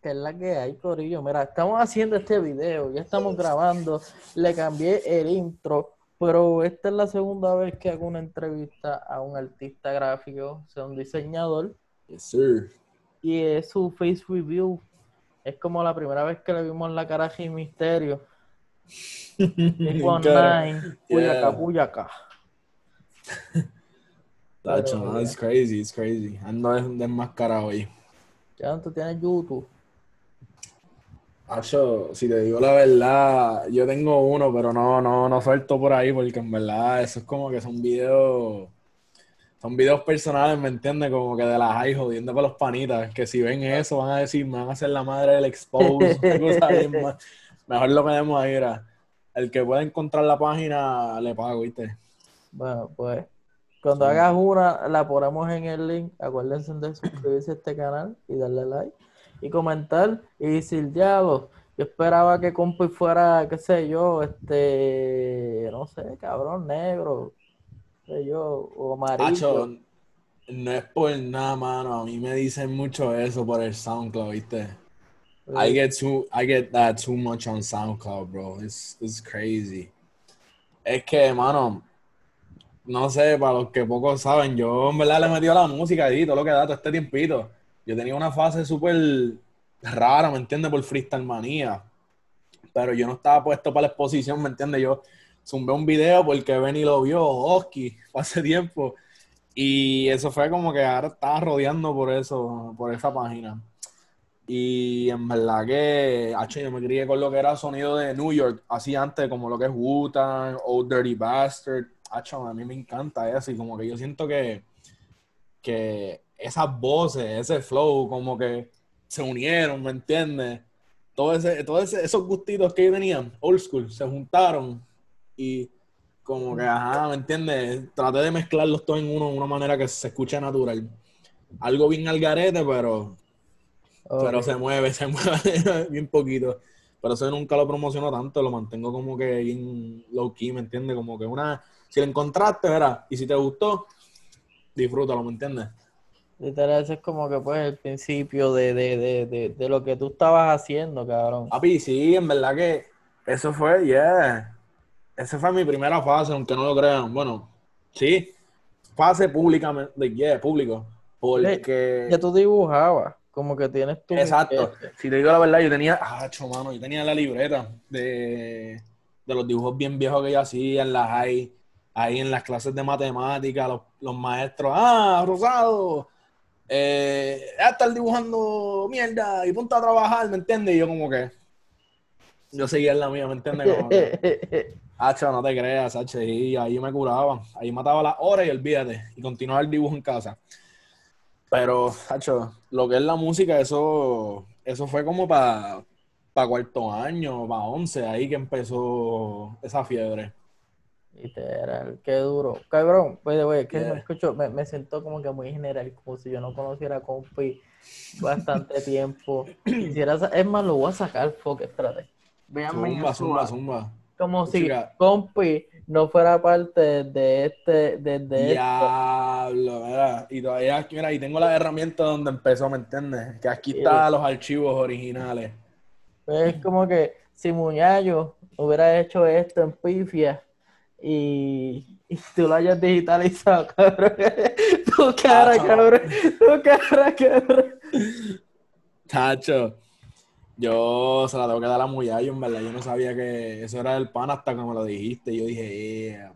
que es la que hay, Corillo. Mira, estamos haciendo este video, ya estamos grabando, le cambié el intro, pero esta es la segunda vez que hago una entrevista a un artista gráfico, o sea, un diseñador. Yes, sir. Y es su face review. Es como la primera vez que le vimos la cara a Misterio. Nine, Puyacá, Puyacá. Tacho, no, it's crazy, it's crazy. Ando desmascarado hoy. Ya tú tienes YouTube. Tacho, si te digo la verdad, yo tengo uno, pero no, no, no suelto por ahí, porque en verdad eso es como que son videos, son videos personales, ¿me entiendes? Como que de las high jodiendo con los panitas, que si ven eso van a decir, me van a hacer la madre del expose, Mejor lo que demos ahí era, el que pueda encontrar la página, le pago, ¿viste? Bueno, pues, cuando hagas una, la ponemos en el link, acuérdense de suscribirse a este canal y darle like y comentar y decir, diablo, yo esperaba que Compi fuera, qué sé yo, este, no sé, cabrón, negro, qué sé yo, o amarillo. no es por nada, mano, a mí me dicen mucho eso por el SoundCloud, ¿viste? I get too, I get that too much on SoundCloud, bro. It's, it's crazy. Es que, mano, no sé, para los que pocos saben, yo en verdad le he metido la música y todo lo que da todo este tiempito yo tenía una fase súper rara, ¿me entiendes? Por freestyle manía. Pero yo no estaba puesto para la exposición, ¿me entiendes? Yo zumbé un video porque Benny lo vio, Oski, hace tiempo. Y eso fue como que ahora estaba rodeando por eso, por esa página. Y en verdad que, H, yo me crié con lo que era sonido de New York, así antes, como lo que es Wu-Tang, Old Dirty Bastard. H, a mí me encanta eso y como que yo siento que, que esas voces, ese flow, como que se unieron, ¿me entiendes? Todo ese, todos esos gustitos que tenían, old school, se juntaron y como que, ajá, ¿me entiendes? Traté de mezclarlos todos en uno de una manera que se escuche natural. Algo bien al garete, pero, pero se mueve, se mueve bien poquito. Pero eso nunca lo promociono tanto, lo mantengo como que bien low key, ¿me entiendes? Como que una, si lo encontraste, verás, y si te gustó, disfrútalo, ¿me entiendes? Literal, ese es como que pues el principio de, de, de, de, lo que tú estabas haciendo, cabrón. Papi, sí, en verdad que eso fue, yeah. Esa fue mi primera fase, aunque no lo crean. Bueno, sí, fase pública, de yeah, público. Porque. Ya tú dibujabas, como que tienes tu. Exacto. Si te digo la verdad, yo tenía. Ah, mano, yo tenía la libreta de, de los dibujos bien viejos que yo hacía en las high, ahí en las clases de matemática, los, los maestros. Ah, Rosado eh, a estar dibujando mierda y punto a trabajar, ¿me entiendes? Y yo como que, yo seguía en la mía, ¿me entiendes? Como Hacho, no te creas, H, y ahí me curaba, ahí mataba las horas y olvídate, y continuaba el dibujo en casa. Pero, Hacho, lo que es la música, eso, eso fue como para pa cuarto año, para once, ahí que empezó esa fiebre. Literal, qué duro. Cabrón, pues, que me escucho, me, me sentó como que muy general, como si yo no conociera a Compi bastante tiempo. Quisiera, es más, lo voy a sacar, fuck, espérate. Veanme zumba, zumba, zumba. Como si Compi no fuera parte de este, de, de Diablo, mira, y todavía, mira, y tengo las herramientas donde empezó, ¿me entiendes? Que aquí están los archivos originales. Pues es como que si Muñayo hubiera hecho esto en Pifia, y, y tú lo hayas digitalizado, cabrón. tu cara, ah, cabrón. Tu cara, cabrón. Tacho. Yo se la tengo que dar a Muyayo, en verdad. Yo no sabía que eso era el pan hasta que me lo dijiste. Yo dije, eh.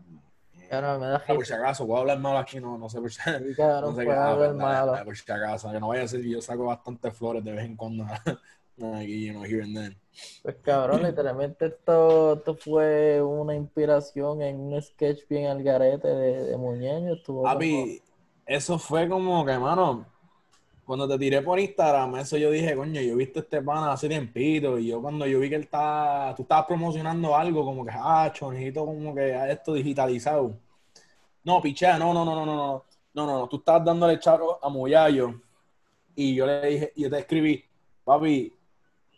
Claro, me da por si acaso, puedo hablar malo aquí, no, no sé por si, no sé qué, hablar malo. Por si acaso, que no vaya a ser, yo saco bastantes flores de vez en cuando aquí, you know, here and then. Pues cabrón, literalmente esto, esto fue una inspiración en un sketch bien al garete de, de Muñeño. Estuvo Papi, eso fue como que, mano, cuando te tiré por Instagram, eso yo dije, coño, yo he visto este pana hace tiempito, y yo cuando yo vi que él está, tú estabas promocionando algo, como que, ah, chonito, como que esto digitalizado. No, pichea, no, no, no, no, no, no, no, no, tú estabas dándole charo a Muyayo, y yo le dije, y yo te escribí, papi,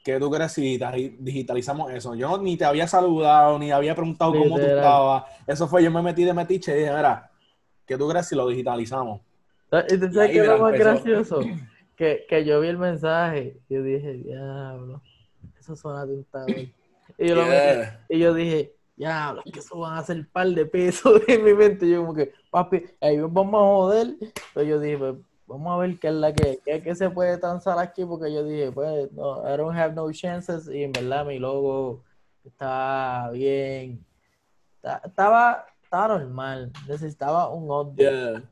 ¿qué tú crees si digitalizamos eso? Yo ni te había saludado, ni había preguntado cómo tú estabas. Eso fue, yo me metí de metiche y dije, mira, ¿qué tú crees si lo digitalizamos? ¿Y te sabes qué es lo más gracioso? que, que yo vi el mensaje y yo dije, diablo, eso suena tentador. Y yo, lo Yeah. metí, y yo dije, diablo, que eso van a ser un par de pesos en mi mente. Y yo como que, papi, ahí vamos a joder. Entonces yo dije, pues, vamos a ver qué es la que, qué, qué se puede transar aquí, porque yo dije, pues, no, I don't have no chances. Y en verdad mi logo estaba bien, ta- estaba, estaba normal, necesitaba un update. Yeah.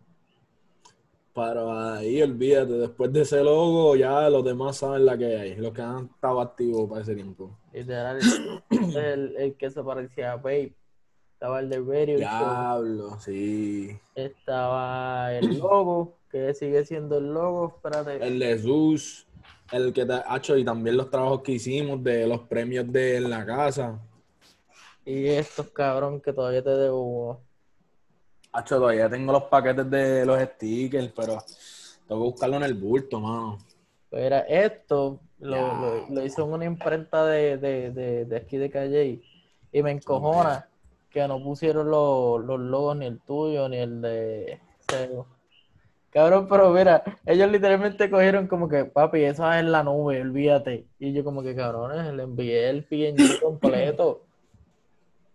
Pero ahí, olvídate, después de ese logo, ya los demás saben la que hay. Los que han estado activos para ese tiempo. Literal, el, el que se parecía a Babe. Estaba el de Radio Show. Diablo, sí. Estaba el logo, que sigue siendo el logo. Espérate. El de Zeus, el que te ha hecho y también los trabajos que hicimos de los premios de en la casa. Y estos cabrón que todavía te debo. Hacho, todavía tengo los paquetes de los stickers, pero tengo que buscarlo en el bulto, mano. Era esto, lo, lo, lo hizo en una imprenta de, de, de, de aquí de Calle. Y me encojona que no pusieron los, los logos, ni el tuyo, ni el de Sego. Cabrón, pero mira, ellos literalmente cogieron como que, papi, eso es la nube, olvídate. Y yo como que, cabrones, le envié el PNG completo.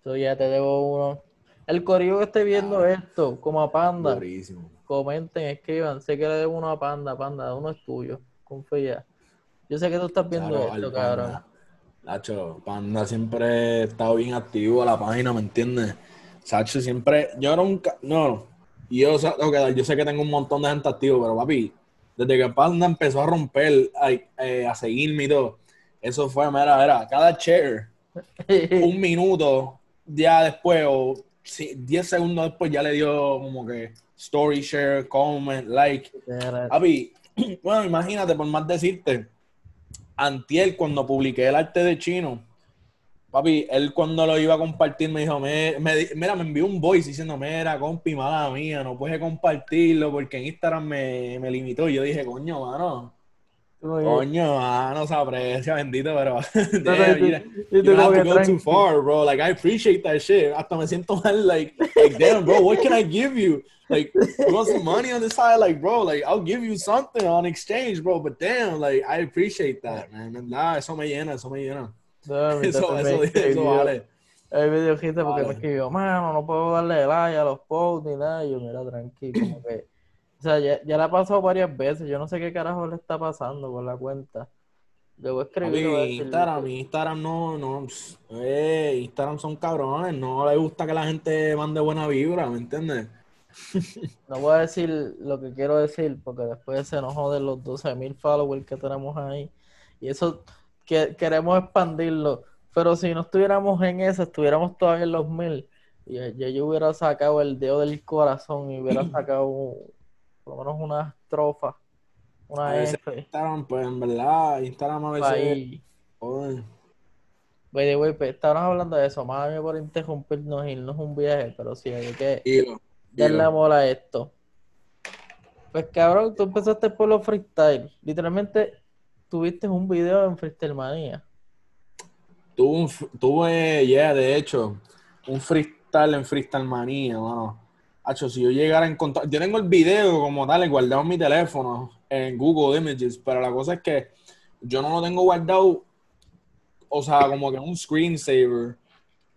Eso ya te debo uno. El corillo que esté viendo esto, como a Panda, Durísimo. comenten, escriban. Sé que le debo uno a Panda, Panda, uno es tuyo. Confía. Yo sé que tú estás viendo Claro, esto, cabrón. Panda. Nacho, Panda siempre ha estado bien activo a la página, ¿me entiendes? Sacho siempre, yo nunca, no, y yo, dar, yo sé que tengo un montón de gente activo, pero papi, desde que Panda empezó a romper, ay, eh, a seguirme y todo, eso fue, mira, mira, cada share, un minuto ya después, o sí, 10 segundos después, ya le dio como que story share, comment, like, Papi, bueno, imagínate, por más decirte, Antiel, cuando publiqué el arte de chino, papi, él cuando lo iba a compartir me dijo, me, me mira, me envió un voice diciendo, mira, compi, mala mía, no puedes compartirlo porque en Instagram me, me limitó. Y yo dije, coño, mano, coño, mano, se aprecia, bendito, pero damn, you, you don't have to go too far, bro. Like, I appreciate that shit. Hasta me siento mal, like, like, damn, bro, what can I give you? Like, you want some money on the side? Like, bro, like, I'll give you something on exchange, bro. But damn, like, I appreciate that, man. Nah, eso me llena, eso me llena. Eso, eso, eso vale. El video dijiste porque Vale. me escribió, mano, no puedo darle like a los posts ni nada. Y yo, mira, tranquilo, como que. O sea, ya, ya le ha pasado varias veces. Yo no sé qué carajo le está pasando con la cuenta. A escribir. Voy a decir, Instagram, Instagram no, no, eh, Instagram son cabrones, no le gusta que la gente mande buena vibra, ¿me entiendes? No voy a decir lo que quiero decir porque después se nos joden los 12.000 followers que tenemos ahí. Y eso que queremos expandirlo. Pero si no estuviéramos en eso, estuviéramos todavía en los mil. Y ya yo hubiera sacado el dedo del corazón y hubiera sacado por lo menos una estrofa, una F. Instagram, pues en verdad, Instagram a veces. The way, pues, estábamos hablando de eso. Mami, por interrumpirnos es un viaje, pero sí hay que darle amor a esto. Pues cabrón, tú empezaste por los freestyle. Literalmente tuviste un video en Freestyle Manía. Tuve, un tuve, yeah, de hecho, un freestyle en Freestyle Manía, mano. Hacho, si yo llegara a encontrar, yo tengo el video como tal guardado en mi teléfono, en Google Images, pero la cosa es que yo no lo tengo guardado, o sea, como que un screensaver,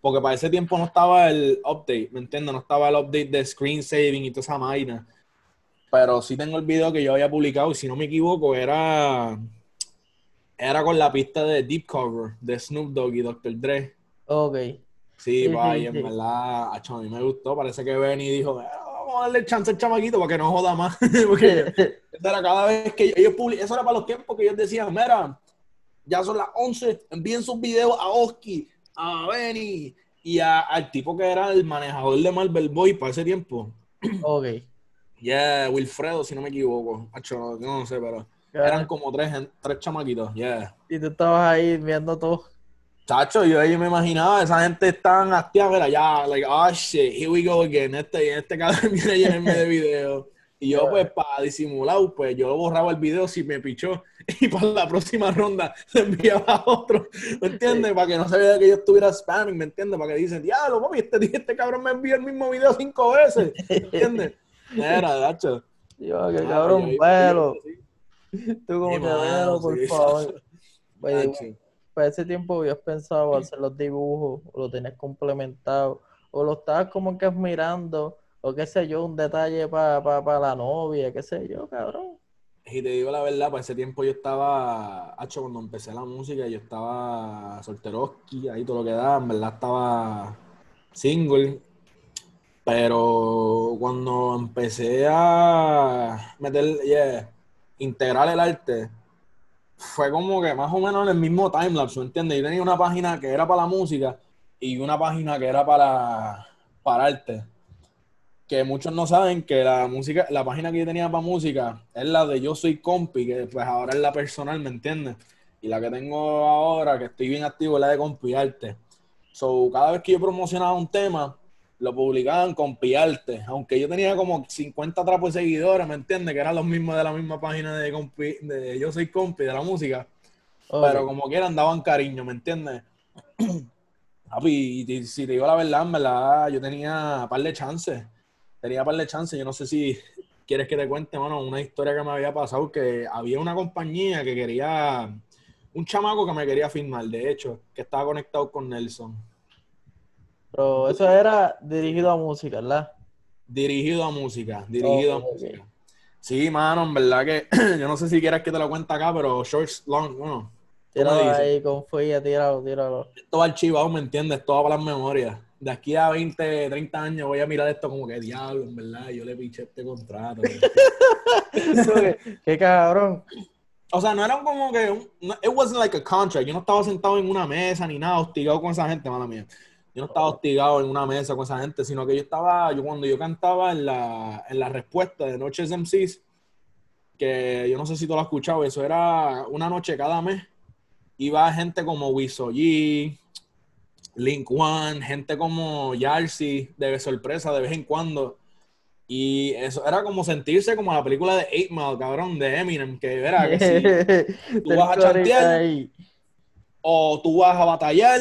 porque para ese tiempo no estaba el update, ¿me entiendes? No estaba el update de screen saving y toda esa vaina. Pero sí tengo el video que yo había publicado, y si no me equivoco, era era con la pista de Deep Cover de Snoop Dogg y Dr. Dre. Ok. Sí, sí, y en verdad, a mí me gustó. Parece que Benny dijo, "Ah, vamos a darle chance al chamaquito para que no joda más. Porque era cada vez que ellos publi- eso era para los tiempos que ellos decían, mira, ya son las 11, envíen sus videos a Oski, a Benny y a- al tipo que era el manejador de Marvel Boy para ese tiempo. ok. Yeah, Wilfredo, si no me equivoco. Acho, yo no sé, pero eran como tres, tres chamaquitos, yeah. Y tú estabas ahí viendo todo. Chacho, yo ahí me imaginaba, esa gente tan hastiada, mira, ya, like, oh shit, here we go again, este, este cabrón viene a llenarme de video. Y yo, pues, para disimular, pues, yo borraba el video si me pichó y para la próxima ronda le enviaba a otro, ¿me entiendes? Para que no se vea que yo estuviera spamming, ¿me entiendes? Para que dicen, diablo, papi, este, este cabrón me envió el mismo video cinco veces, ¿me entiendes? Era. Yo, que Ah, cabrón, yo velo. sí. Tú como que mano, déjalo, por sí, favor. Oye, Tacho. para ese tiempo habías pensado hacer los dibujos, o lo tenías complementado, o lo estabas como que admirando, o qué sé yo, un detalle para la novia, qué sé yo, cabrón. Y te digo la verdad, para ese tiempo yo estaba, hacho, cuando empecé la música, yo estaba solteroski, ahí todo lo que da, en verdad estaba single. Pero cuando empecé a meter, yeah, integrar el arte, fue como que más o menos en el mismo timelapse, ¿me entiendes? Yo tenía una página que era para la música y una página que era para, para arte. Que muchos no saben que la música, la página que yo tenía para música es la de Yo Soy Compi, que pues ahora es la personal, ¿me entiendes? Y la que tengo ahora, que estoy bien activo, es la de Compi Arte. So, cada vez que yo promocionaba un tema, lo publicaban con Piarte, aunque yo tenía como 50 trapos de seguidores, ¿me entiendes? Que eran los mismos de la misma página de, compi, de Yo Soy Compi, de la música. Pero como quieran, daban cariño, ¿me entiendes? Papi, y si te digo la verdad, en verdad, yo tenía par de chances. Tenía par de chances. Yo no sé si quieres que te cuente, mano, una historia que me había pasado, que había una compañía que quería, un chamaco que me quería firmar, de hecho, que estaba conectado con Nelson. Pero eso era dirigido a música, ¿verdad? Dirigido a música, dirigido a música. Sí, mano, en verdad que yo no sé si quieres que te lo cuente acá, pero shorts long, bueno, ¿cómo Tíralo ahí, confía, tíralo, tíralo. Todo archivado, ¿me entiendes? Todo para las memorias. De aquí a 20, 30 años voy a mirar esto como que diablo, en verdad, yo le piché este contrato. qué, qué cabrón. o sea, no era como que, un- no- it wasn't like a contract. Yo no estaba sentado en una mesa ni nada, hostigado con esa gente, mala mía. Yo no estaba hostigado en una mesa con esa gente, sino que yo estaba, yo cuando yo cantaba en la, en la respuesta de Noches MCs, que yo no sé si tú lo has escuchado, eso era una noche cada mes, iba gente como Wiso G, Link One, gente como Yarsi, de sorpresa de vez en cuando. Y eso era como sentirse como la película de 8 Mile, cabrón, de Eminem, que verá que sí. Del vas a chantear. o tú vas a batallar,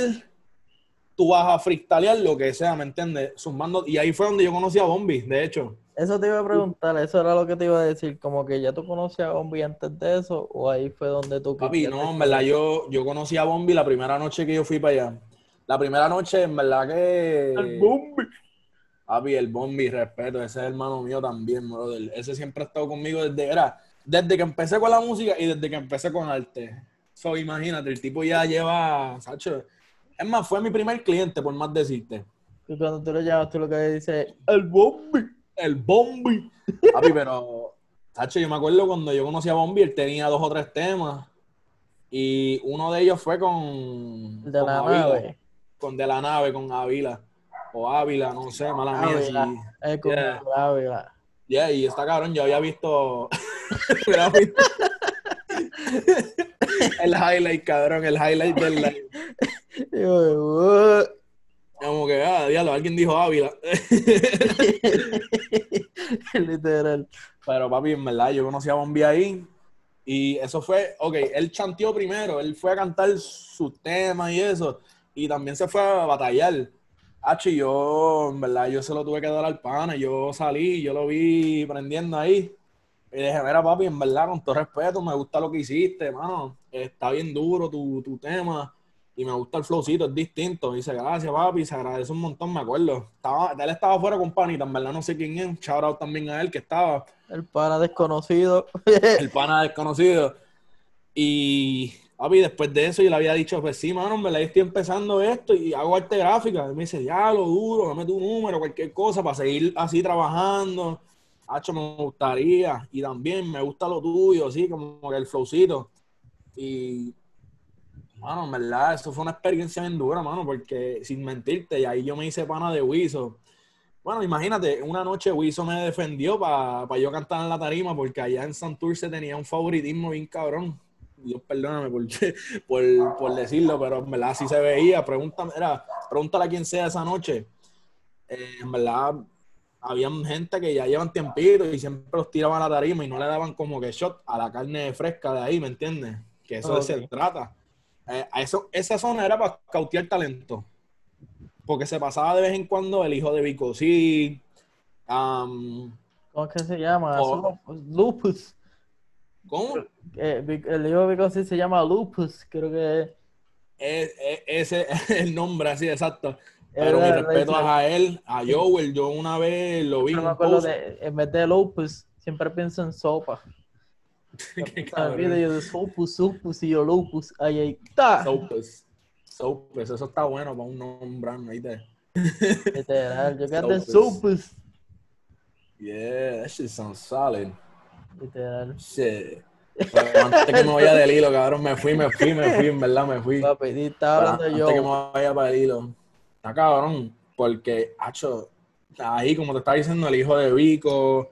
tú vas a freestylear, lo que sea, ¿me entiendes? Sumando, y ahí fue donde yo conocí a Bombi, de hecho. Eso te iba a preguntar, eso era lo que te iba a decir, como que ya tú conocías a Bombi antes de eso, o ahí fue donde tú Papi, no, en verdad, yo, yo conocí a Bombi la primera noche que yo fui para allá. La primera noche, en verdad que... El Bombi. Papi, el Bombi, respeto, ese es hermano mío también, brother. Ese siempre ha estado conmigo desde, era, desde que empecé con la música y desde que empecé con arte. So, imagínate, el tipo ya lleva, Sacho. Es más, fue mi primer cliente, por más decirte. Y cuando tú lo llamas, tú lo que dices, el Bombi. El Bombi. Papi, pero, Sacho, yo me acuerdo cuando yo conocí a Bombi, él tenía dos o tres temas. Y uno de ellos fue con. De con la nave. Con de la nave, con Ávila. O Ávila, no sé, mala mía. Ávila. sí. Es con Yeah. Ávila. Yeah, y está cabrón, yo había visto- el highlight, cabrón, el highlight del live. Como que, ah, diablo, alguien dijo Ávila. Literal. Pero papi, en verdad, yo conocí a Bombi ahí. Y eso fue, ok, él chanteó primero, él fue a cantar sus temas y eso. Y también se fue a batallar. H, yo, en verdad, yo se lo tuve que dar al pana. Yo salí, yo lo vi prendiendo ahí. Y dije, mira, papi, en verdad, con todo respeto, me gusta lo que hiciste, mano. Está bien duro tu, tu tema. Y me gusta el flowcito, es distinto. dice, gracias, papi, se agradece un montón, me acuerdo. Estaba, él estaba fuera con Panita, en verdad no sé quién es. Shout out también a él que estaba El pana desconocido. el pana desconocido. Y, papi, después de eso yo le había dicho, pues sí, mano, verdad yo estoy empezando esto y hago arte gráfica. Y me dice, ya, lo duro, dame tu número, cualquier cosa, para seguir así trabajando. Hacho, me gustaría. Y también me gusta lo tuyo, así como el flowcito. Y, mano, en verdad, eso fue una experiencia bien dura, mano, porque sin mentirte, y ahí yo me hice pana de Wiso. Bueno, imagínate, una noche Wiso me defendió para yo cantar en la tarima porque allá en Santurce tenía un favoritismo bien cabrón. Dios perdóname por, por, por decirlo, pero en verdad así se veía. Pregúntame, era, pregúntale a quien sea esa noche. Eh, en verdad, habían gente que ya llevan tiempito y siempre los tiraban a la tarima y no le daban como que shot a la carne fresca de ahí, ¿me entiendes? Que eso Ok. se trata. Eh, eso, esa zona era para cautear talento. Porque se pasaba de vez en cuando el hijo de Vico sí. um, ¿Cómo es que se llama? Lupus. ¿Cómo? Eh, el hijo de Big se llama Lupus, creo que es. Es, ese es el nombre, así, exacto. Pero mi respeto a él, a Joel, yo una vez lo vi. No me acuerdo de, en vez de Lupus, siempre pienso en sopa. Qué video de Sopus, Sopus y yo Lupus. Ahí, está. Sopus. Sopus, eso está bueno para un nombre, ahí te. Literal, yo canté Sopus. Yeah, that shit sounds solid. Literal. Shit. Pero antes que me vaya del hilo, cabrón, me fui, me fui, me fui, en verdad me fui. Papi, estaba hablando Antes yo. que me vaya para el hilo. Está cabrón, porque, hacho, ahí como te estaba diciendo, el hijo de Vico,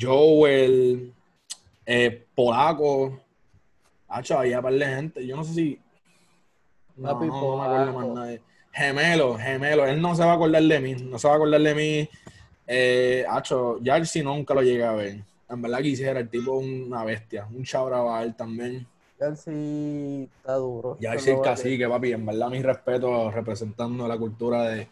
Joel, eh, Polaco, hacho, había par de gente. Yo no sé si. No, Papi, no, no me acuerdo más nadie. Gemelo, gemelo, él no se va a acordar de mí, no se va a acordar de mí. Eh, hacho, Jarcy nunca lo llegué a ver. En verdad quisiera, el tipo una bestia, un chabra a él también. Sí está duro. Ya Eso sí lo voy a cacique, papi, en verdad mi respeto representando la cultura de,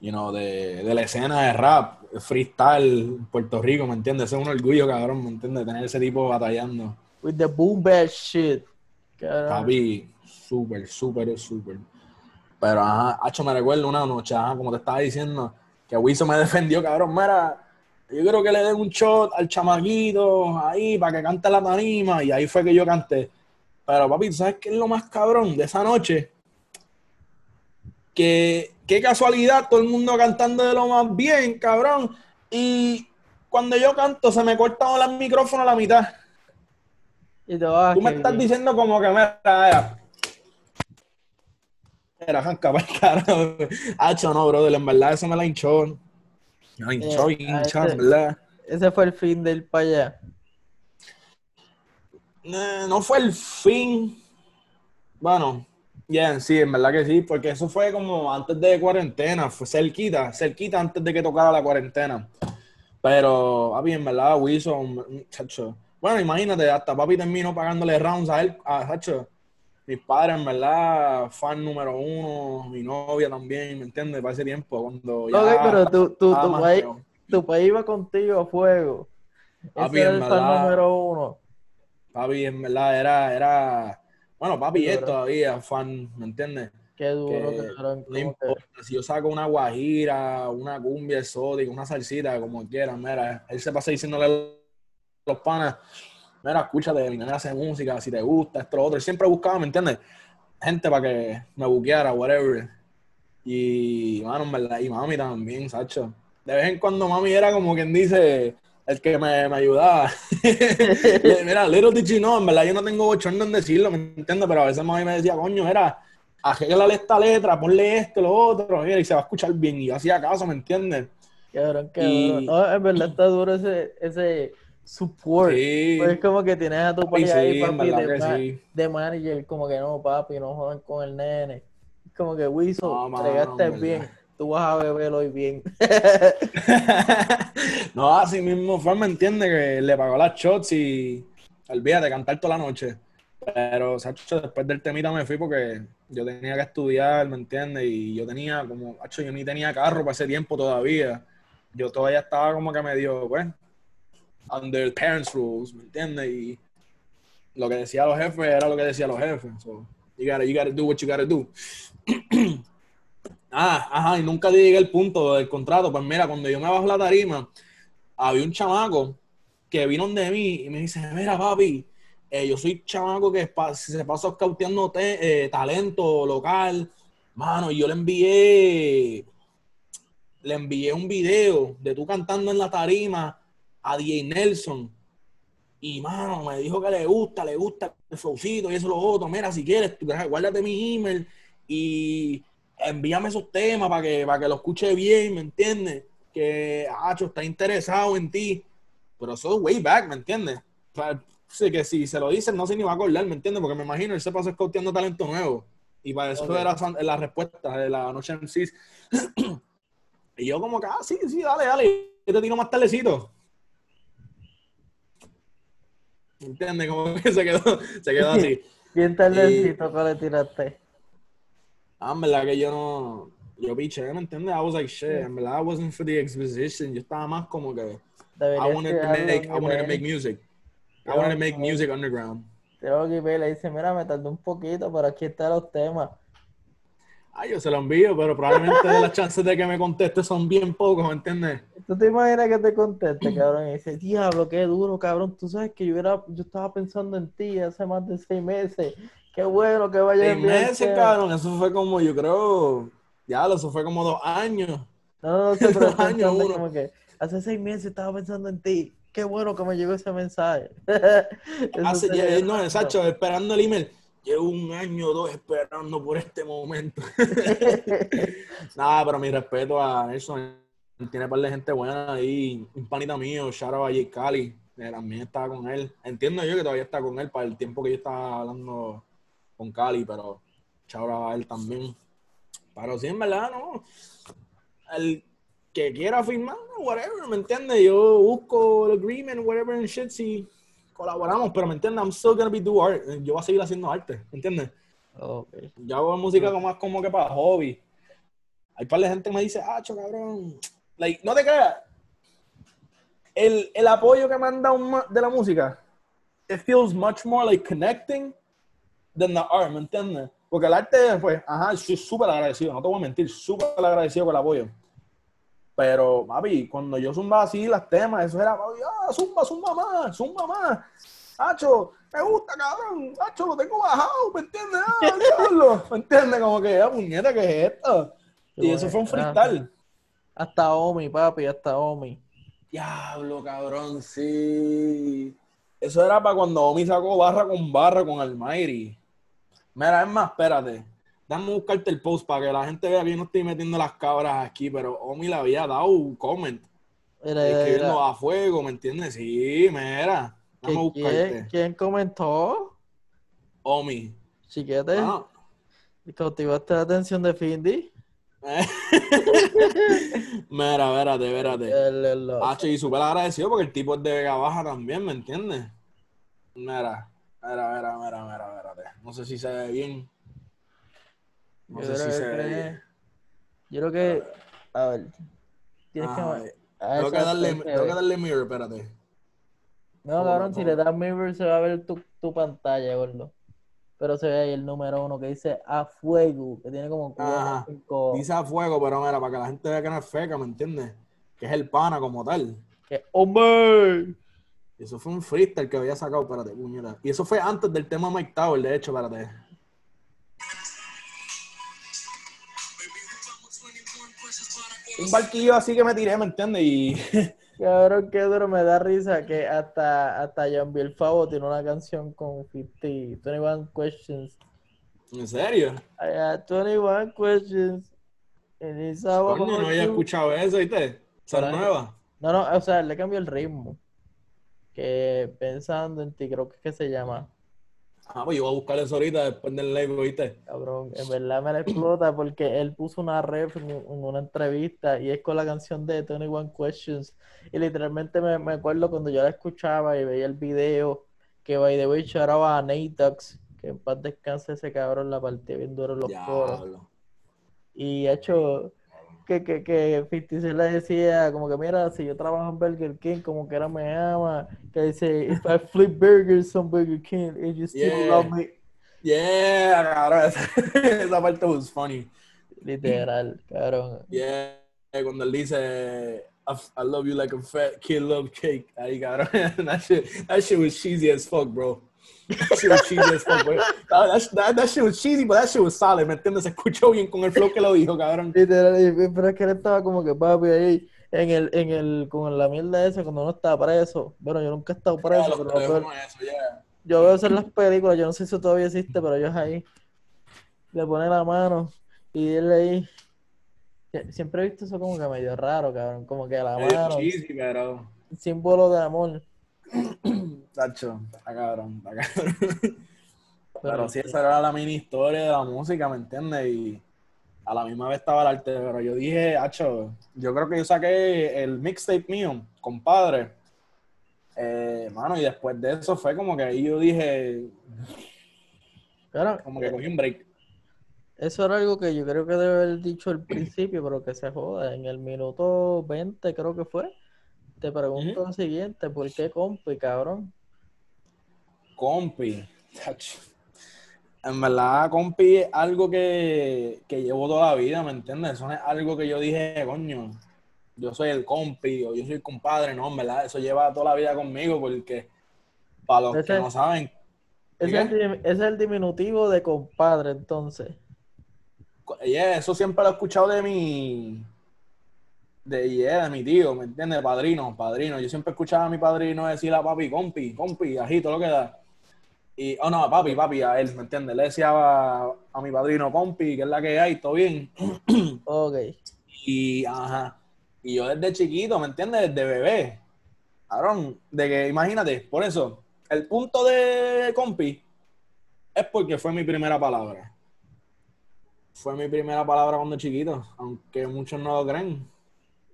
you know, de, de la escena de rap, freestyle Puerto Rico, ¿me entiendes? Es un orgullo, cabrón, ¿me entiendes? Tener ese tipo batallando. With the boom bap shit. Papi, súper, súper, súper. Pero, ajá, hacho, me recuerdo una noche, ajá, como te estaba diciendo, que Wiso me defendió, cabrón, mira, yo creo que le den un shot al chamaquito ahí para que cante la tarima, y ahí fue que yo canté. Pero, papi, ¿tú sabes qué es lo más cabrón de esa noche? Que, qué casualidad, todo el mundo cantando de lo más bien, cabrón. Y cuando yo canto, se me corta el micrófono a la mitad. Y te vas Tú me estás diciendo como que mira, mira. Era janca para el carajo. Hacho, no, brother, en verdad eso me la hinchó. Me la hinchó Eh, hinchó, ese- en verdad. Ese fue el fin del allá. Eh, no fue el fin. Bueno, bien, sí, en verdad que sí, porque eso fue como antes de cuarentena, fue cerquita, cerquita antes de que tocara la cuarentena. Pero, papi, en verdad, Wilson, chacho. Bueno, imagínate, hasta papi terminó pagándole rounds a él, a chacho. Mis padres, en verdad, fan número uno, mi novia también, ¿me entiendes? Para ese tiempo, cuando ya... Ok, pero tu, tu, tu, país, tu país iba contigo a fuego. Papi, Ese era el fan verdad. número uno. Papi, en verdad, era, era... Bueno, papi es todavía fan, ¿me entiendes? Qué duro, que cabrón. no que- importa, si yo saco una guajira, una cumbia exótica, una salsita, como quieran, mira, él se pasa diciéndole a los panas, mira, escúchate, mi nena hace música, si te gusta, esto, lo otro, él siempre buscaba, ¿me entiendes? Gente para que me buqueara, whatever. Y, mano, en verdad, y mami también, Sacho. De vez en cuando mami era como quien dice, el que me, me ayudaba. Mira, little did you know, en verdad yo no tengo bochorno en decirlo, ¿me entiendes? Pero a veces mami me decía, coño, mira, arréglale esta letra, ponle esto, lo otro, mira, y se va a escuchar bien. Y yo hacía caso, ¿me entiendes? Cabrón, qué Y- en verdad está duro ese, ese support. Sí. Pues es como que tienes a tu Papi, ahí, sí, en papi, de, ma- sí. de manager, como que no, papi, no jodan con el nene. Es como que, Wiso, No, entregaste bien. Tú vas a beber hoy bien. no, así mismo fue, ¿me entiendes? Que le pagó las shots y olvídate, cantar toda la noche. Pero, Sacho, después del temita me fui porque yo tenía que estudiar, ¿me entiendes? Y yo tenía como, Sacho, yo ni tenía carro para ese tiempo todavía. Yo todavía estaba como que medio, pues, under parents' rules, ¿me entiendes? Y lo que decía los jefes era lo que decía los jefes. So, you gotta, you gotta do what you gotta do. Ah, ajá, y nunca llegué al punto del contrato. Pues mira, cuando yo me bajo la tarima, había un chamaco que vino de mí y me dice, mira papi, eh, yo soy chamaco que pa- se pasa scouteando te- eh, talento local. Mano, y yo le envié, le envié un video de tú cantando en la tarima a DJ Nelson. Y mano, me dijo que le gusta, le gusta el flowcito y eso lo otro. Mira, si quieres, tú, guárdate mi email y envíame esos temas para que, para que lo escuche bien, ¿me entiendes? Que Hacho está interesado en ti. Pero eso es way back, ¿me entiendes? O sea, sí, que si se lo dicen, no se ni va a acordar, ¿me entiendes? Porque me imagino él se pasó scouteando talento nuevo. Y para eso Ok. era la respuesta de la noche en sí. y yo como que, ah, sí, sí, dale, dale. Yo te tiro más tardecito. ¿Me entiendes? Como que se quedó, se quedó así. Bien tardecito que le tiraste. Ah, en verdad que yo no. Yo piché, ¿me entiendes? I was like, shit, en verdad I wasn't for the exposition. Yo estaba más como que. I wanted to make, I wanted to make music. I wanted to make music underground. Tengo que le dice, mira, me tardé un poquito, pero aquí están los temas. Ay, yo se lo envío, pero probablemente las chances de que me conteste son bien pocos, ¿me entiendes? ¿Tú te imaginas que te conteste, cabrón? Y dice, diablo, qué duro, cabrón. Tú sabes que yo, era, yo estaba pensando en ti hace más de seis meses. Qué bueno que vaya Seis meses, cabrón. Eso fue como, yo creo, ya, eso fue como dos años. No, no, no, pero dos años, uno. como que hace seis meses estaba pensando en ti. Qué bueno que me llegó ese mensaje. hace, ya, no, exacto, esperando el email llevo un año o dos esperando por este momento. Nada, pero mi respeto a Nelson. Tiene un par de gente buena ahí. Un panita mío, Shara Valle Cali, también estaba con él. Entiendo yo que todavía está con él para el tiempo que yo estaba hablando con Cali, pero Shara a él también. Pero sí, en verdad, no. El que quiera firmar, whatever, ¿me entiendes? Yo busco el agreement, whatever, and shit, si colaboramos, pero ¿me entiendes? I'm still gonna be do art. Yo voy a seguir haciendo arte, ¿me entiendes? Okay. Yo hago música como más como que para hobby. Hay par de gente que me dice, ah, cabrón. Like, no te creas. El, el apoyo que me han dado de la música, it feels much more like connecting than the art, ¿me entiendes? Porque el arte, pues, ajá, estoy súper agradecido, no te voy a mentir, súper agradecido con el apoyo. Pero, papi, cuando yo zumbaba así las temas, eso era, ah, zumba, zumba más, zumba más. Hacho, me gusta, cabrón. Hacho, lo tengo bajado, ¿me entiendes? Ah, diablo. ¿Me entiendes? Como que, ah, puñeta, ¿qué es esto? y eso fue un freestyle. Hasta Omi, papi, hasta Omi. Diablo, cabrón, sí. Eso era para cuando Omi sacó barra con barra con Almighty. Mira, es más, espérate. Dame buscarte el post para que la gente vea que yo no estoy metiendo las cabras aquí, pero Omi le había dado un comment. Era, escribiendo a fuego, ¿me entiendes? Sí, mira. Dame buscarte. ¿quién, ¿Quién comentó? Omi. Chiquete. Ah. ¿Y cautivaste la atención de Findy? mira, espérate, espérate. H, y súper agradecido porque el tipo es de Vega Baja también, ¿me entiendes? Mira, mira, mira, mira, mira, espérate. No sé si se ve bien. No yo sé si se ve Yo creo que. A ver. Tienes que. Ah, tengo que, darle, tengo que darle mirror, espérate. No, cabrón, si le das mirror se va a ver tu, tu pantalla, gordo pero se ve ahí el número uno que dice a fuego, que tiene como cuatro, Dice a fuego, pero mira, para que la gente vea que no es feca, ¿me entiendes? Que es el pana como tal. Que hombre. Eso fue un freestyle que había sacado, espérate, puñeta. Y eso fue antes del tema Mike Tower, de hecho, espérate. Un barquillo así que me tiré, ¿me entiendes? Y Cabrón, qué duro, me da risa que hasta, hasta John Biel Favo tiene una canción con 50, 21 Questions. ¿En serio? I had 21 questions. Coño, no había escuchado eso, ¿viste? ¿Esa nueva? No, no, o sea, le cambió el ritmo. Que pensando en ti, creo que es que se llama. Ah, pues yo voy a buscar eso ahorita después del live, ¿viste? Cabrón, en verdad me la explota porque él puso una ref en, una entrevista y es con la canción de Tony One Questions. Y literalmente me, me acuerdo cuando yo la escuchaba y veía el video que by the way lloraba a Nate Dux, que en paz descanse ese cabrón la partía bien duro en los coros. Y ha hecho que, que, que 50 le decía como que mira, si yo trabajo en Burger King, como que era me ama, que dice, if I flip burgers on Burger King, and you still love me. Yeah, cabrón, esa, parte was funny. Literal, cabrón. Yeah, cuando él dice, I, love you like a fat kid love cake, ahí cabrón, that shit, that shit was cheesy as fuck, bro. That shit was cheesy as fuck, bro. That, that, shit was cheesy, but that shit was solid, ¿me entiendes? Se escuchó bien con el flow que lo dijo, cabrón. Pero es que él estaba como que papi ahí en el, en el, con la mierda esa cuando uno estaba preso. Bueno, yo nunca he estado preso, pero eso, yo veo hacer las películas, yo no sé si eso todavía existe, pero ellos ahí le pone la mano y él ahí. Siempre he visto eso como que medio raro, cabrón. Como que la mano. Cheesy, pero... Símbolo de amor. Tacho, está cabrón, está cabrón. Pero sí, esa era la mini historia de la música, ¿me entiendes? Y a la misma vez estaba el arte, pero yo dije, hacho, yo creo que yo saqué el mixtape mío, compadre. Eh, mano, y después de eso fue como que ahí yo dije, como que cogí un break. Eso era algo que yo creo que debe haber dicho al principio, pero que se joda. En el minuto 20 creo que fue. Te pregunto lo siguiente, ¿por qué compi, cabrón? Compi. En verdad, compi es algo que, que llevo toda la vida, ¿me entiendes? Eso no es algo que yo dije, coño, yo soy el compi o yo soy el compadre, no, en verdad, eso lleva toda la vida conmigo porque para los Ese- que no saben, es, el, es el diminutivo de compadre, entonces. yeah, eso siempre lo he escuchado de mi, de, yeah, de mi tío, ¿me entiendes? Padrino, padrino. Yo siempre escuchaba a mi padrino decir a papi, compi, compi, ajito, lo que da. Y, oh no, papi, papi, a él, ¿me entiendes? Le decía a, a mi padrino, compi, que es la que hay, todo bien. Ok. Y, ajá. Y yo desde chiquito, ¿me entiendes? Desde bebé. Cabrón, de que, imagínate, por eso, el punto de compi es porque fue mi primera palabra. Fue mi primera palabra cuando chiquito, aunque muchos no lo creen.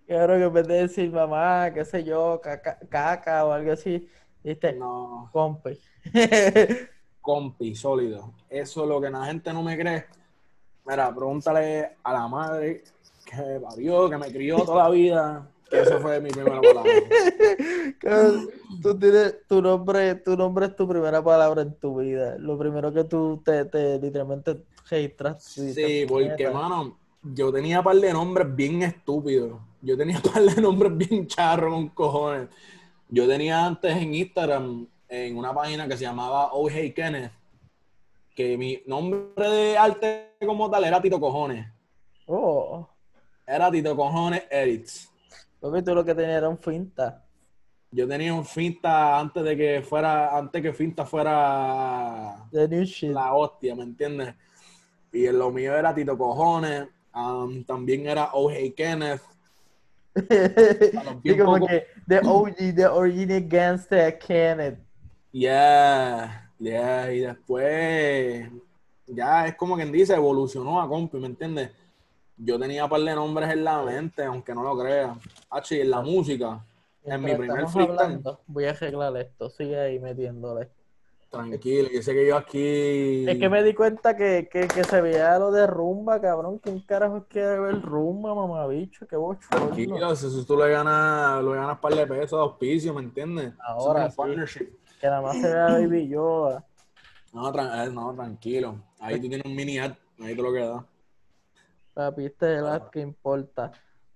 Claro que en vez de decir mamá, qué sé yo, caca, caca o algo así, viste, No, compi. compi, sólido. Eso es lo que la gente no me cree. Mira, pregúntale a la madre que me parió, que me crió toda la vida, que eso fue mi primera palabra. Tú tienes, tu nombre, tu nombre es tu primera palabra en tu vida. Lo primero que tú te, te literalmente registras. Sí, porque, mano, yo tenía un par de nombres bien estúpidos. Yo tenía un par de nombres bien charros con cojones. Yo tenía antes en Instagram, en una página que se llamaba Oh Hey Kenneth, que mi nombre de arte como tal era Tito Cojones. Oh, Era Tito Cojones Edits. papi, tú lo que tenías era un finta. Yo tenía un Finta antes de que fuera, antes que Finta fuera The new shit. la hostia, ¿me entiendes? Y en lo mío era Tito Cojones, um, también era Oh Hey Kenneth. Bien como poco- que The OG, The Original Gangster Kenneth. Yeah, yeah, y después ya es como quien dice, evolucionó a compi, ¿me entiendes? Yo tenía un par de nombres en la mente, aunque no lo creas. H, y en la música, en mi primer freestyle, hablando, voy a arreglar esto. Sigue ahí metiéndole. Tranquilo, yo sé que yo aquí... Es que me di cuenta que, que, que se veía lo de rumba, cabrón. ¿Quién carajo quiere ver rumba, mamabicho? Qué bochorno. Tranquilo, si tú le ganas, le ganas par de pesos de auspicio, ¿me entiendes? Ahora sí. partnership. Que nada más se vea Baby Yoda. No, tran- eh, no, tranquilo. Ahí tú tienes un mini ad, ahí te lo queda. Papi, este es el ad que importa.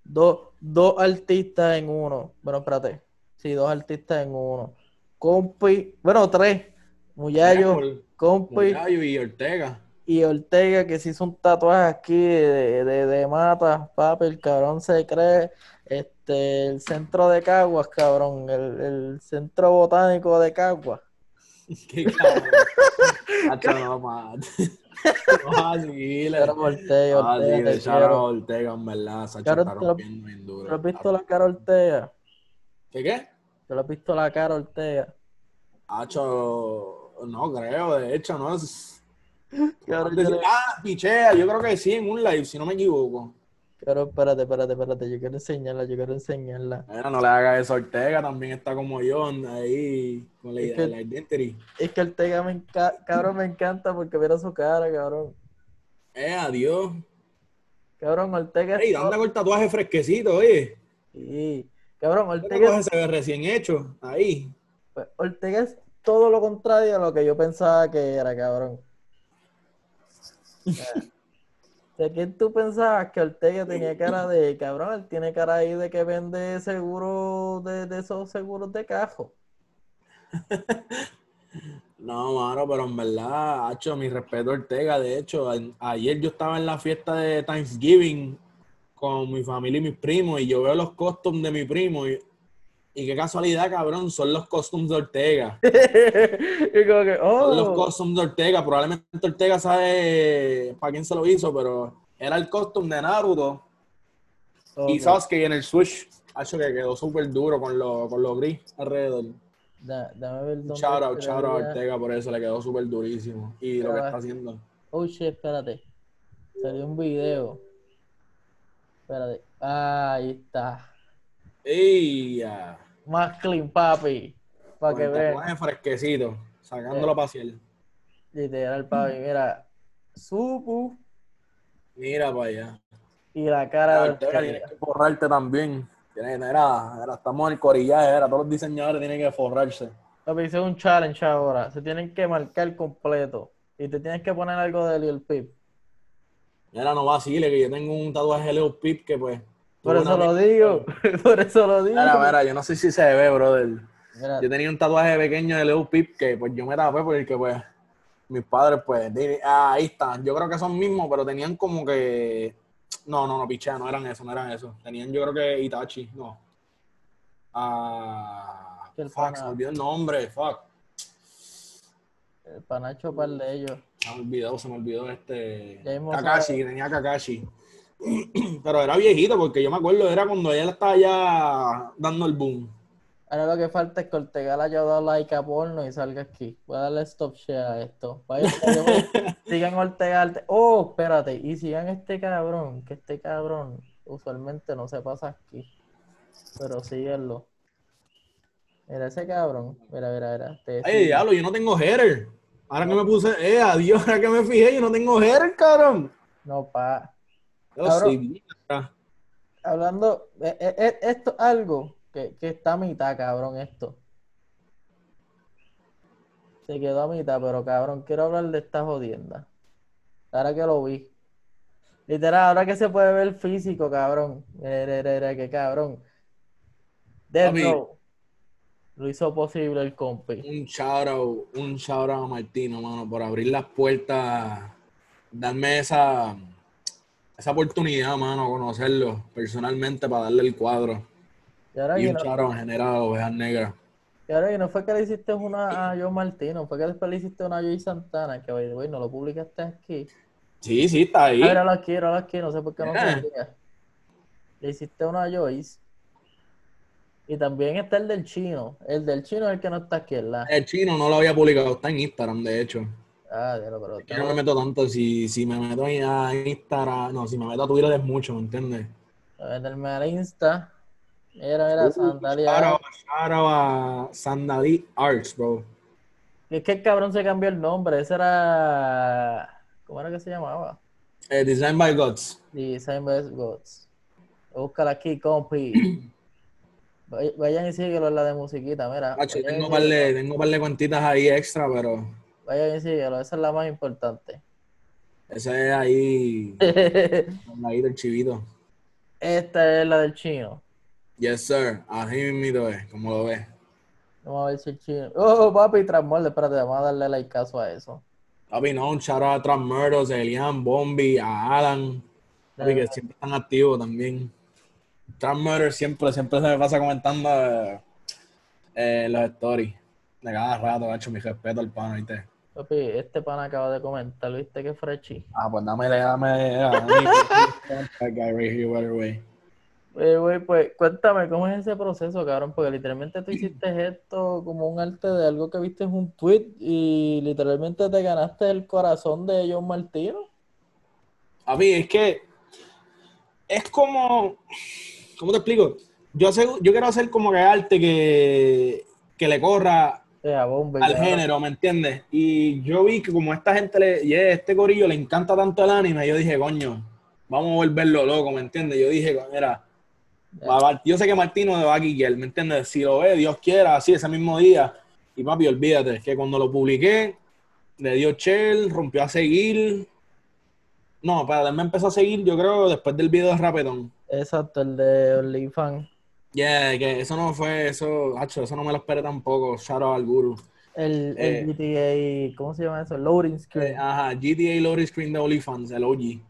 Dos, dos artistas en uno. Bueno, espérate. Sí, dos artistas en uno. Compi, bueno, tres. Muyayo, Compi Muyayo y Ortega. y Ortega, que se hizo un tatuaje aquí de, de, de mata. Papi, el cabrón se cree. Este, el centro de Caguas, cabrón. El, el centro botánico de Caguas. Qué cabrón. Hacho, no, man. No, así, le- Pero Ortega, Ah, sí, Ortega, te le echaron a. Ortega, en verdad. Sacho, Cabrón, está ¿tú lo- bien duro. ¿Tú has visto la cara Ortega? ¿Qué qué? ¿Tú le has visto la cara Ortega? Hacho, no creo, de hecho, no es... Le- Ah, pichea, yo creo que sí, en un live, si no me equivoco. Cabrón, espérate, espérate, espérate. Yo quiero enseñarla, yo quiero enseñarla. Bueno, no le hagas eso a Ortega, también está como yo, ahí, con la, Es que- la identity. Es que Ortega me cabrón, me encanta porque mira su cara, cabrón. Eh, adiós. Cabrón, Ortega Ey, anda con el tatuaje fresquecito, oye. Sí. Cabrón, El Ortega, tatuaje se ve recién hecho, ahí. es- Ortega es todo lo contrario a lo que yo pensaba que era, cabrón. ¿De quién tú pensabas que Ortega tenía cara de, cabrón? Él tiene cara ahí de que vende seguro de, de esos seguros de cajo. No, mano, pero en verdad, hacho, mi respeto a Ortega. De hecho, ayer yo estaba en la fiesta de Thanksgiving con mi familia y mis primos y yo veo los costumes de mi primo y, y qué casualidad, cabrón, son los costumes de Ortega. y como que, Son los oh, costumes de Ortega. Probablemente Ortega sabe para quién se lo hizo, pero era el costume de Naruto y ok. Sasuke en el Switch. Hacho, que quedó súper duro con lo, con lo gris alrededor. Da- dame ver dónde Shout out, shout out a. Ortega por eso, le quedó súper durísimo. Y lo que Ah. está haciendo. Oh shit, espérate. Salió un video. Espérate. Ah, ahí está. ¡Ey! ya! Más clean, papi. Para que vean. fresquecito, sacándolo para cielo. Literal, papi. Mira. Supu Mira para allá. y la cara de Ortega, tienes que forrarte también. Tienes, era, era, estamos en el corillaje, era, todos los diseñadores tienen que forrarse. Papi, hice un challenge ahora. Se tienen que marcar completo. Y te tienes que poner algo de Lil Peep. Mira, no vacile, que yo tengo un tatuaje de Lil Peep que pues. Por eso lo digo. Por eso lo digo. Mira, mira, yo no sé si se ve, brother. Mira, Yo tenía un tatuaje pequeño de Lil Peep que pues yo me tapé porque pues mis padres pues ah, ahí están. Yo creo que son mismos, pero tenían como que no, no, no, pichea, no eran eso, no eran eso. Tenían yo creo que Itachi, no. Ah, Que el fuck, pana- se me olvidó el nombre, fuck. el panacho par de ellos. Se me olvidó, se me olvidó este Kakashi, sabe. tenía Kakashi. Pero era viejito porque yo me acuerdo, era cuando él estaba ya dando el boom. Ahora lo que falta es que Ortega le haya dado like a porno y salga aquí. Voy a darle stop share a esto. Vaya, sigan Ortega. Oh, espérate. Y sigan este cabrón. Que este cabrón usualmente no se pasa aquí. Pero síguenlo. Mira ese cabrón. Mira, mira, mira. Te Ay, diablo, yo no tengo header. Ahora que me puse, eh, adiós, ahora que me fijé, yo no tengo header, cabrón. No, pa. Yo Cabrón. sí, mira. Hablando. eh, eh, eh, esto es algo que, que está a mitad, cabrón, esto. Se quedó a mitad, pero cabrón, quiero hablar de esta jodienda. Ahora que lo vi. Literal, ahora que se puede ver físico, cabrón. Mira, que cabrón. Row. Lo hizo posible el compi. Un shout out, un shout out a Martino, mano, por abrir las puertas, darme esa, esa oportunidad, mano, conocerlo personalmente para darle el cuadro. Y ahora, Y un no, a Ovejas Negras. y ahora que no fue que le hiciste una a John Martino, fue que después le hiciste una a Joey Santana, que güey, no lo publicaste aquí. Sí, sí, está ahí. Ah, mira, lo quiero, lo quiero, no sé por qué no sabía. Le hiciste una a Joyce. Y también está el del chino. El del chino es el que no está aquí, ¿verdad? El chino no lo había publicado, está en Instagram, de hecho. Ah, pero Es que no me meto tanto, si, si me meto a Instagram, no, si me meto a Twitter es mucho, ¿me entiendes? a meterme al Insta. Mira, mira, Uh, sandalia. shout out- shout out a Sandali Arts, bro. Es que el cabrón se cambió el nombre. Ese era. ¿Cómo era que se llamaba? Eh, Design by Gods. Design Best Gods. Búscala aquí, compi. Vay- Vayan y síguelo en la de musiquita, mira. Y tengo un par de, cuentitas ahí extra, pero Vayan y síguelo, esa es la más importante. ese es ahí, Esta ahí del chivito. es la del chino. Yes, sir. Así mismito es, como lo ves. Vamos a ver si el chino. Oh, papi, Transmolde, espérate, vamos a darle like caso a eso. Papi, no, un shout out a Trans Murdos, a Elian, Bombi, a Alan. Papi, que siempre están activos también. Trans Murder siempre, siempre se me pasa comentando eh, eh, los stories. De cada rato, hecho mi respeto al pana, ¿viste? Papi, este pana acaba de comentar, ¿viste que frechi? Ah, pues dame, dame, dame. That guy right here, by the way. Güey, pues cuéntame, ¿cómo es ese proceso, cabrón? Porque literalmente tú hiciste esto como un arte de algo que viste en un tweet y literalmente te ganaste el corazón de John Martino. Papi, es que es como, ¿cómo te explico? Yo, hace- yo quiero hacer como que arte que, que le corra Bomba, al género, ¿me entiendes? Y yo vi que como a esta gente, le, y a este corillo le encanta tanto el anime, yo dije, coño, vamos a volverlo loco, ¿me entiendes? Yo dije, mira, yo sé que Martino me va a ¿me entiendes? Si lo ve, Dios quiera, así ese mismo día. Y papi, olvídate, que cuando lo publiqué, le dio shell, rompió a seguir. No, para me empezó a seguir, yo creo, después del video de Rapetón. Exacto, el de OnlyFans. Yeah, que eso no fue, eso, hacho, eso no me lo esperé tampoco. Shout out al guru. El, Eh. GTA, ¿cómo se llama eso? Loading Eh, screen. ajá, GTA Loading Screen de OnlyFans, el OG.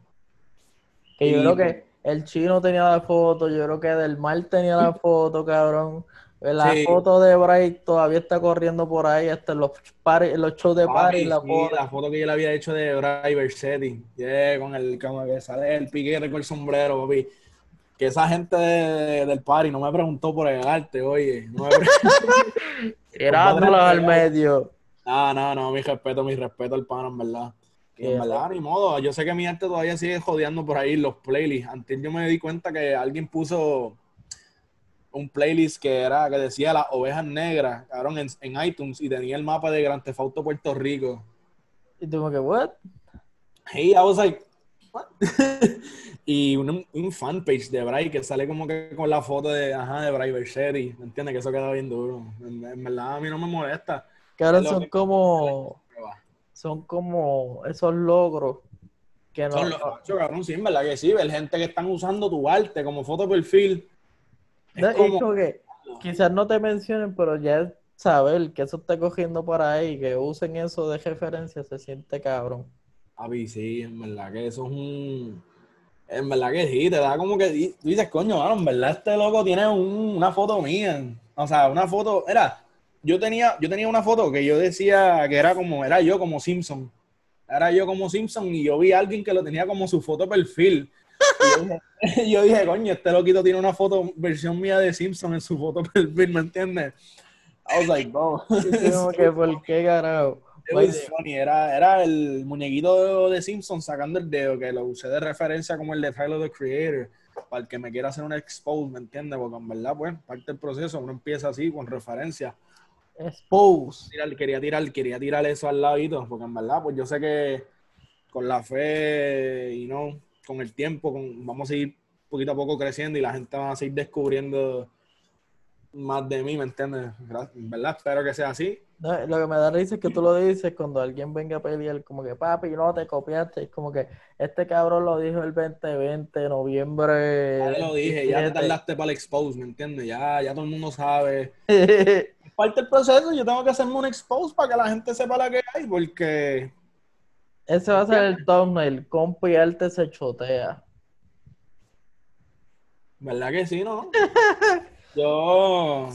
que yo creo que el chino tenía la foto, yo creo que del mal tenía la foto, cabrón. La Sí. foto de Bright todavía está corriendo por ahí, hasta los, party- los shows de party, Papi, la sí, foto. la foto que yo le había hecho de Driver City. Yeah, con el, como que sale el piquete con el sombrero, papi. Que esa gente de- del party no me preguntó por el arte, oye. No me Tirándolos al medio. no, no, no, mi respeto, mi respeto al pana, en verdad. Y en verdad, ni modo. Yo sé que mi arte todavía sigue jodeando por ahí los playlists. Antes yo me di cuenta que alguien puso un playlist que era que decía las ovejas negras, cabrón, en, en iTunes y tenía el mapa de Gran Theft Auto Puerto Rico. Y tú como que, what? Hey, I was like, y un, un fanpage de Bray que sale como que con la foto de, ajá, de Bray Berchetti, ¿me entiendes? Que eso queda bien duro. En, en verdad a mí no me molesta. Que ahora son que- como, son como esos logros que no, Son los cabrón, sí, en verdad que sí, ver gente que están usando tu arte como foto de perfil. Es No, y como- como que quizás no te mencionen, pero ya saber que eso está cogiendo por ahí, que usen eso de referencia, se siente cabrón. Papi, sí, en verdad que eso es un. En verdad que sí, te da como que. Tú dices, coño, mano, en verdad este loco tiene un- una foto mía. O sea, una foto. Era, yo tenía, yo tenía una foto que yo decía que era como, era yo como Simpson. Era yo como Simpson y yo vi a alguien que lo tenía como su foto perfil. Y yo, yo dije, coño, este loquito tiene una foto, versión mía de Simpson en su foto perfil, ¿me entiendes? I was like, que, ¿por qué carajo? It was funny. Era, era el muñequito de Simpson sacando el dedo, que lo usé de referencia como el de Tyler the Creator, para el que me quiera hacer un expose, ¿me entiendes? Porque en verdad, pues, parte del proceso, uno empieza así, con referencia. Expose. Tirar- quería tirar, quería tirar eso al ladito, porque en verdad, pues yo sé que con la fe y no, con el tiempo, con, vamos a seguir poquito a poco creciendo y la gente va a seguir descubriendo más de mí, ¿me entiendes? Verdad, espero que sea así. No, lo que me da risa es que tú lo dices cuando alguien venga a pelear, como que papi, no te copiaste. Es como que este cabrón lo dijo el 2020, noviembre. Ya lo dije, ya te 27. tardaste para el expose, ¿me entiendes? Ya, ya todo el mundo sabe. Parte del proceso, yo tengo que hacerme un expose para que la gente sepa la que hay, porque va a ser el thumbnail. Compi Arte se chotea. ¿verdad que sí, no? Yo,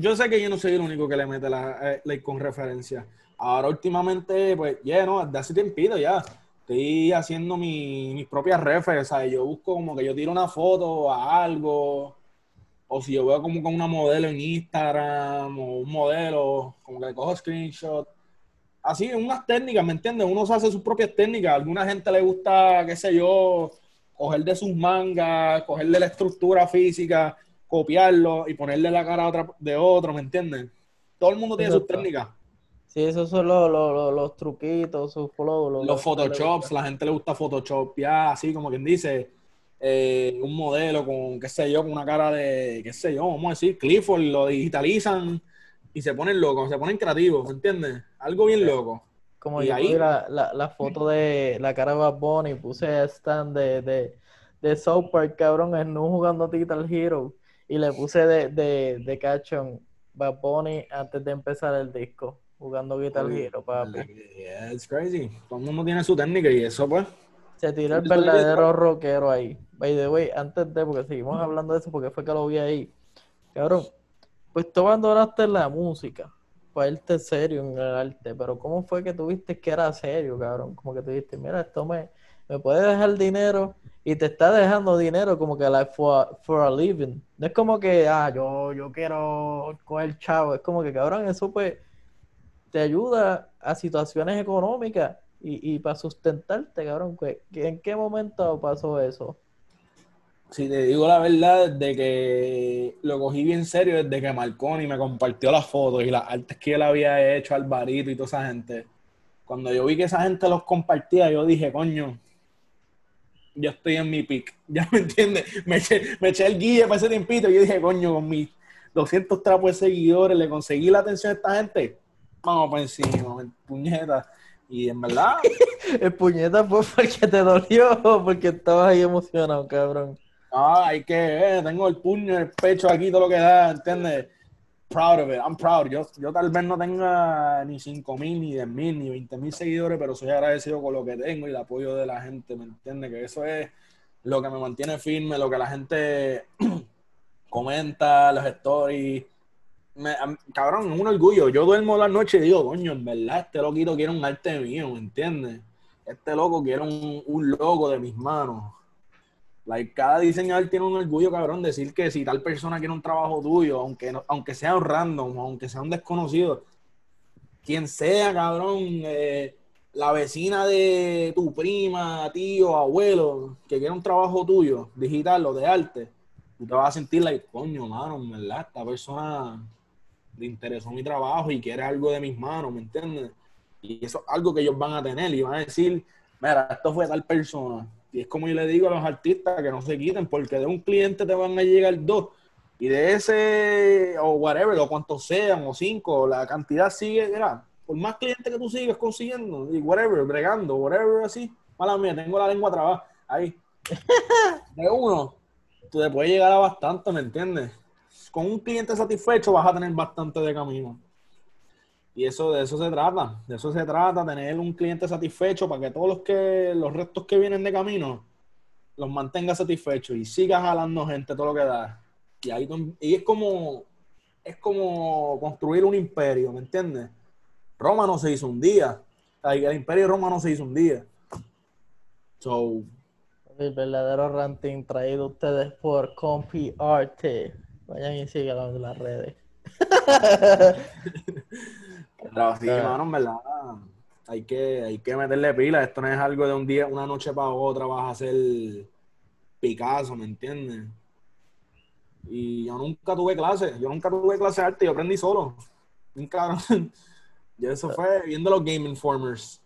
yo sé que yo no soy el único que le mete la, eh, con referencia. Ahora últimamente, pues, ya, no, desde hace tiempito ya. Estoy haciendo mi- mis propias referencias, ¿sabes? Yo busco como que yo tiro una foto a algo, o si yo veo como con una modelo en Instagram, o un modelo, como que le cojo screenshot. Así, unas técnicas, ¿me entiendes? Uno se hace sus propias técnicas. A alguna gente le gusta, qué sé yo, coger de sus mangas, cogerle la estructura física, copiarlo y ponerle la cara a otra, de otro, ¿me entiendes? Todo el mundo tiene sus técnicas. Sí, esos son los, los, los, los truquitos, sus flow. Los, Los Photoshops, la gente le gusta Photoshop, ya, así como quien dice, eh, un modelo con, qué sé yo, con una cara de, qué sé yo, vamos a decir, Clifford, lo digitalizan y se ponen locos, se ponen creativos, ¿me entiendes? Algo bien loco. Como Y yo ahí- vi la, la, la foto de la cara de Bad Bunny, puse a Stan de, de, de South Park, cabrón, en no jugando Titan Hero. Y le puse de, de, de caption Bad Bunny antes de empezar el disco, jugando Guitar Hero, papi. Yeah, it's crazy. Todo el mundo tiene su técnica y eso, pues. Se tiró el verdadero rockero ahí. By the way, antes de, porque seguimos hablando de eso, porque fue que lo vi ahí. Cabrón, pues tú abandonaste la música para irte serio en el arte, pero ¿cómo fue que tuviste que era serio, cabrón? Como que tú dijiste, mira, esto me, me puede dejar dinero y te está dejando dinero como que like for, a- for a living. No es como que, ah, yo, yo quiero coger chavo, es como que, cabrón, eso pues te ayuda a situaciones económicas y, y para sustentarte, cabrón. ¿Qué- qué- ¿En qué momento pasó eso? Si te digo la verdad, desde que lo cogí bien serio, desde que Marconi me compartió las fotos y las artes que él había hecho, Alvarito y toda esa gente. Cuando yo vi que esa gente los compartía, yo dije, coño, yo estoy en mi pick. ¿Ya me entiendes? Me eché, me eché el guille para ese tiempito y yo dije, coño, con mis 200 trapos de seguidores, le conseguí la atención a esta gente. Vamos para encima, puñeta. Y en verdad, El puñeta fue porque te dolió porque estabas ahí emocionado, cabrón. Ah, hay que ver, tengo el puño en el pecho aquí, todo lo que da, ¿entiendes? Proud of it, I'm proud. Yo, yo tal vez no tenga ni 5 mil, ni 10 mil, ni 20 mil seguidores, pero soy agradecido con lo que tengo y el apoyo de la gente, ¿me entiendes? Que eso es lo que me mantiene firme, lo que la gente comenta, los stories. Me- cabrón, es un orgullo. Yo duermo la noche y digo, coño, en verdad, este loquito quiere un arte mío, ¿me entiendes? Este loco quiere un, un logo de mis manos. Like, cada diseñador tiene un orgullo, cabrón, decir que si tal persona quiere un trabajo tuyo, aunque, aunque sea un random, aunque sea un desconocido, quien sea, cabrón, eh, la vecina de tu prima, tío, abuelo, que quiera un trabajo tuyo, digital o de arte, tú te vas a sentir like, coño, mano, verdad, esta persona le interesó mi trabajo y quiere algo de mis manos, ¿me entiendes? Y eso es algo que ellos van a tener y van a decir, mira, esto fue tal persona. Y es como yo le digo a los artistas que no se quiten, porque de un cliente te van a llegar dos. Y de ese, o whatever, o cuantos sean, o cinco, la cantidad sigue, era, por más clientes que tú sigues consiguiendo, y whatever, bregando, whatever, así. Mala mía, tengo la lengua trabada. Ahí. De uno, tú te puedes llegar a bastante, ¿me entiendes? Con un cliente satisfecho vas a tener bastante de camino. Y eso de eso se trata, de eso se trata, tener un cliente satisfecho para que todos los que los restos que vienen de camino los mantenga satisfechos y sigas jalando gente todo lo que da. Y ahí y es como es como construir un imperio, ¿me entiendes? Roma no se hizo un día. El imperio de Roma no se hizo un día. So, el verdadero ranting traído ustedes por Compi Arte. Vayan y síganlo en las redes. Pero sí, hermano, verdad, hay que, hay que meterle pila. Esto no es algo de un día, una noche para otra vas a hacer Picasso, ¿me entiendes? Y yo nunca tuve clase, yo nunca tuve clase de arte, yo aprendí solo. Nunca, yo eso fue viendo los Game Informers.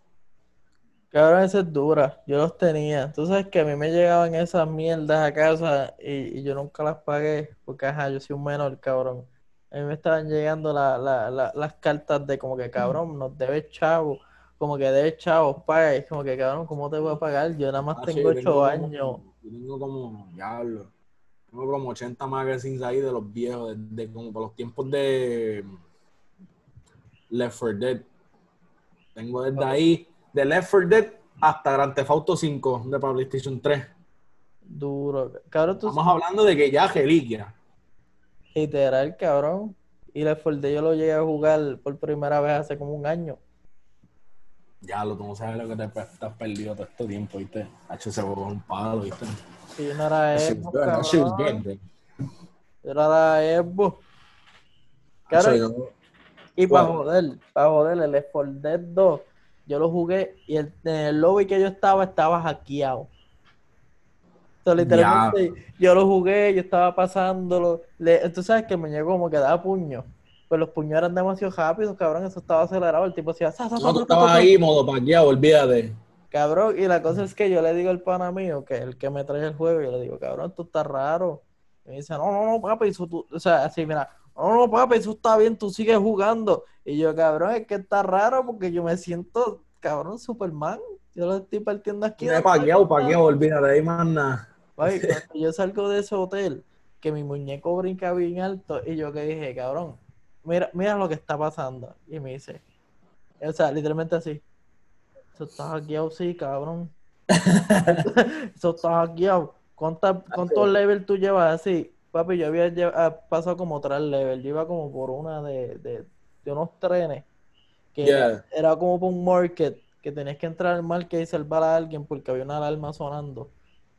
Cabrón, esa es dura. Yo los tenía. Tú sabes que a mí me llegaban esas mierdas a casa y, y yo nunca las pagué porque, ajá, yo soy un menor, cabrón a mí me estaban llegando las cartas de como que cabrón, nos debes chavo, como que debes chavo, paga, y como que cabrón, ¿cómo te voy a pagar? Yo nada más ah, tengo ocho años. yo tengo como, diablo, tengo como 80 magazines ahí de los viejos, de, como por los tiempos de Left 4 Dead. Tengo desde ahí, de Left 4 Dead hasta Grand Theft Auto 5 de PlayStation 3. Duro. Cabrón, Estamos hablando de que ya reliquia. Literal, cabrón. Y 4 Dead yo lo llegué a jugar por primera vez hace como un año. Ya lo, tú no sabes lo que te has perdido todo este tiempo, ¿viste? H se con un palo, ¿viste? Sí, no era Evo, cabrón. Era Evo. Claro, y para joder, para joder, el Left 4 Dead 2, yo lo jugué y el, en el lobby que yo estaba, estaba hackeado literalmente yo lo jugué, yo estaba pasándolo. Le, tú sabes que me llegó como que daba puño. Pues los puños eran demasiado rápidos, cabrón. Eso estaba acelerado. El tipo decía, no, tú estabas ahí, modo paqueado, olvídate. Cabrón, y la cosa es que yo le digo al pana mío, que es el que me trae el juego, yo le digo, cabrón, esto está raro. Y me dice, no, no, no, papi, eso tú, o sea, así, mira, no, no, papi, eso está bien, tú sigues jugando. Y yo, cabrón, es que está raro porque yo me siento, cabrón, Superman. Yo lo estoy partiendo aquí. Me paqueado, paqueado, olvídate, ahí más nada. yo salgo de ese hotel, que mi muñeco brinca bien alto, y yo que dije, cabrón, mira, mira lo que está pasando. Y me dice, o sea, literalmente así. Eso está hackeado, sí, cabrón. Eso está hackeado. ¿Cuántos levels tú llevas así? Papi, yo había ah, pasado como tres levels. Yo iba como por una de, de, de unos trenes. Que era, como por un market. Que tenías que entrar al market y salvar a alguien porque había una alarma sonando.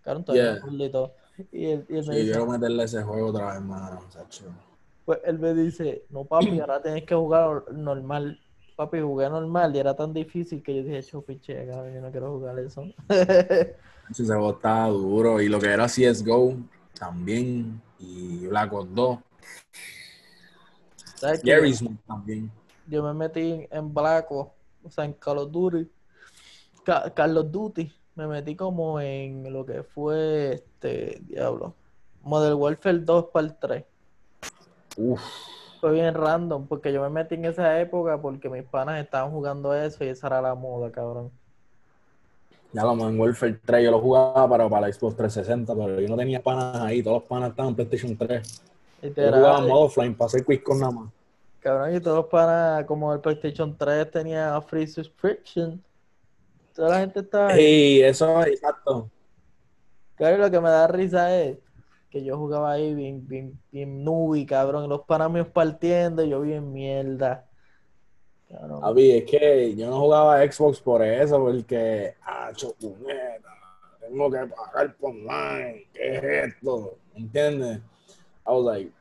Claro, todavía yeah. Y él, y él me sí, quiero meterle ese juego otra vez, mano, Pues él me dice, no papi, ahora tienes que jugar normal. Papi, jugué normal y era tan difícil que yo dije, chupiche, cabrón, yo no quiero jugar eso. ese juego estaba duro. Y lo que era CSGO también. Y Black Ops 2. Gary's también. Yo me metí en Black Ops, o sea, en Call of Duty. Call of Duty me metí como en lo que fue este diablo. Model Warfare 2 para el 3. Uf. Fue bien random, porque yo me metí en esa época porque mis panas estaban jugando eso y esa era la moda, cabrón. Ya lo Modern Warfare 3 yo lo jugaba para, para la Xbox 360, pero yo no tenía panas ahí, todos los panas estaban en PlayStation 3. Yo jugaba en modo offline para hacer quiz con nada más. Cabrón, y todos los panas, como el PlayStation 3 tenía free subscription, Toda la gente está. Sí, eso es exacto. Claro, lo que me da risa es que yo jugaba ahí bien, bien, bien nubi, cabrón, los panamios partiendo, y yo bien mierda. A mí, es que yo no jugaba Xbox por eso, porque, ah, puñeta, tengo que pagar por online, ¿qué es esto? ¿Entiendes? I was like,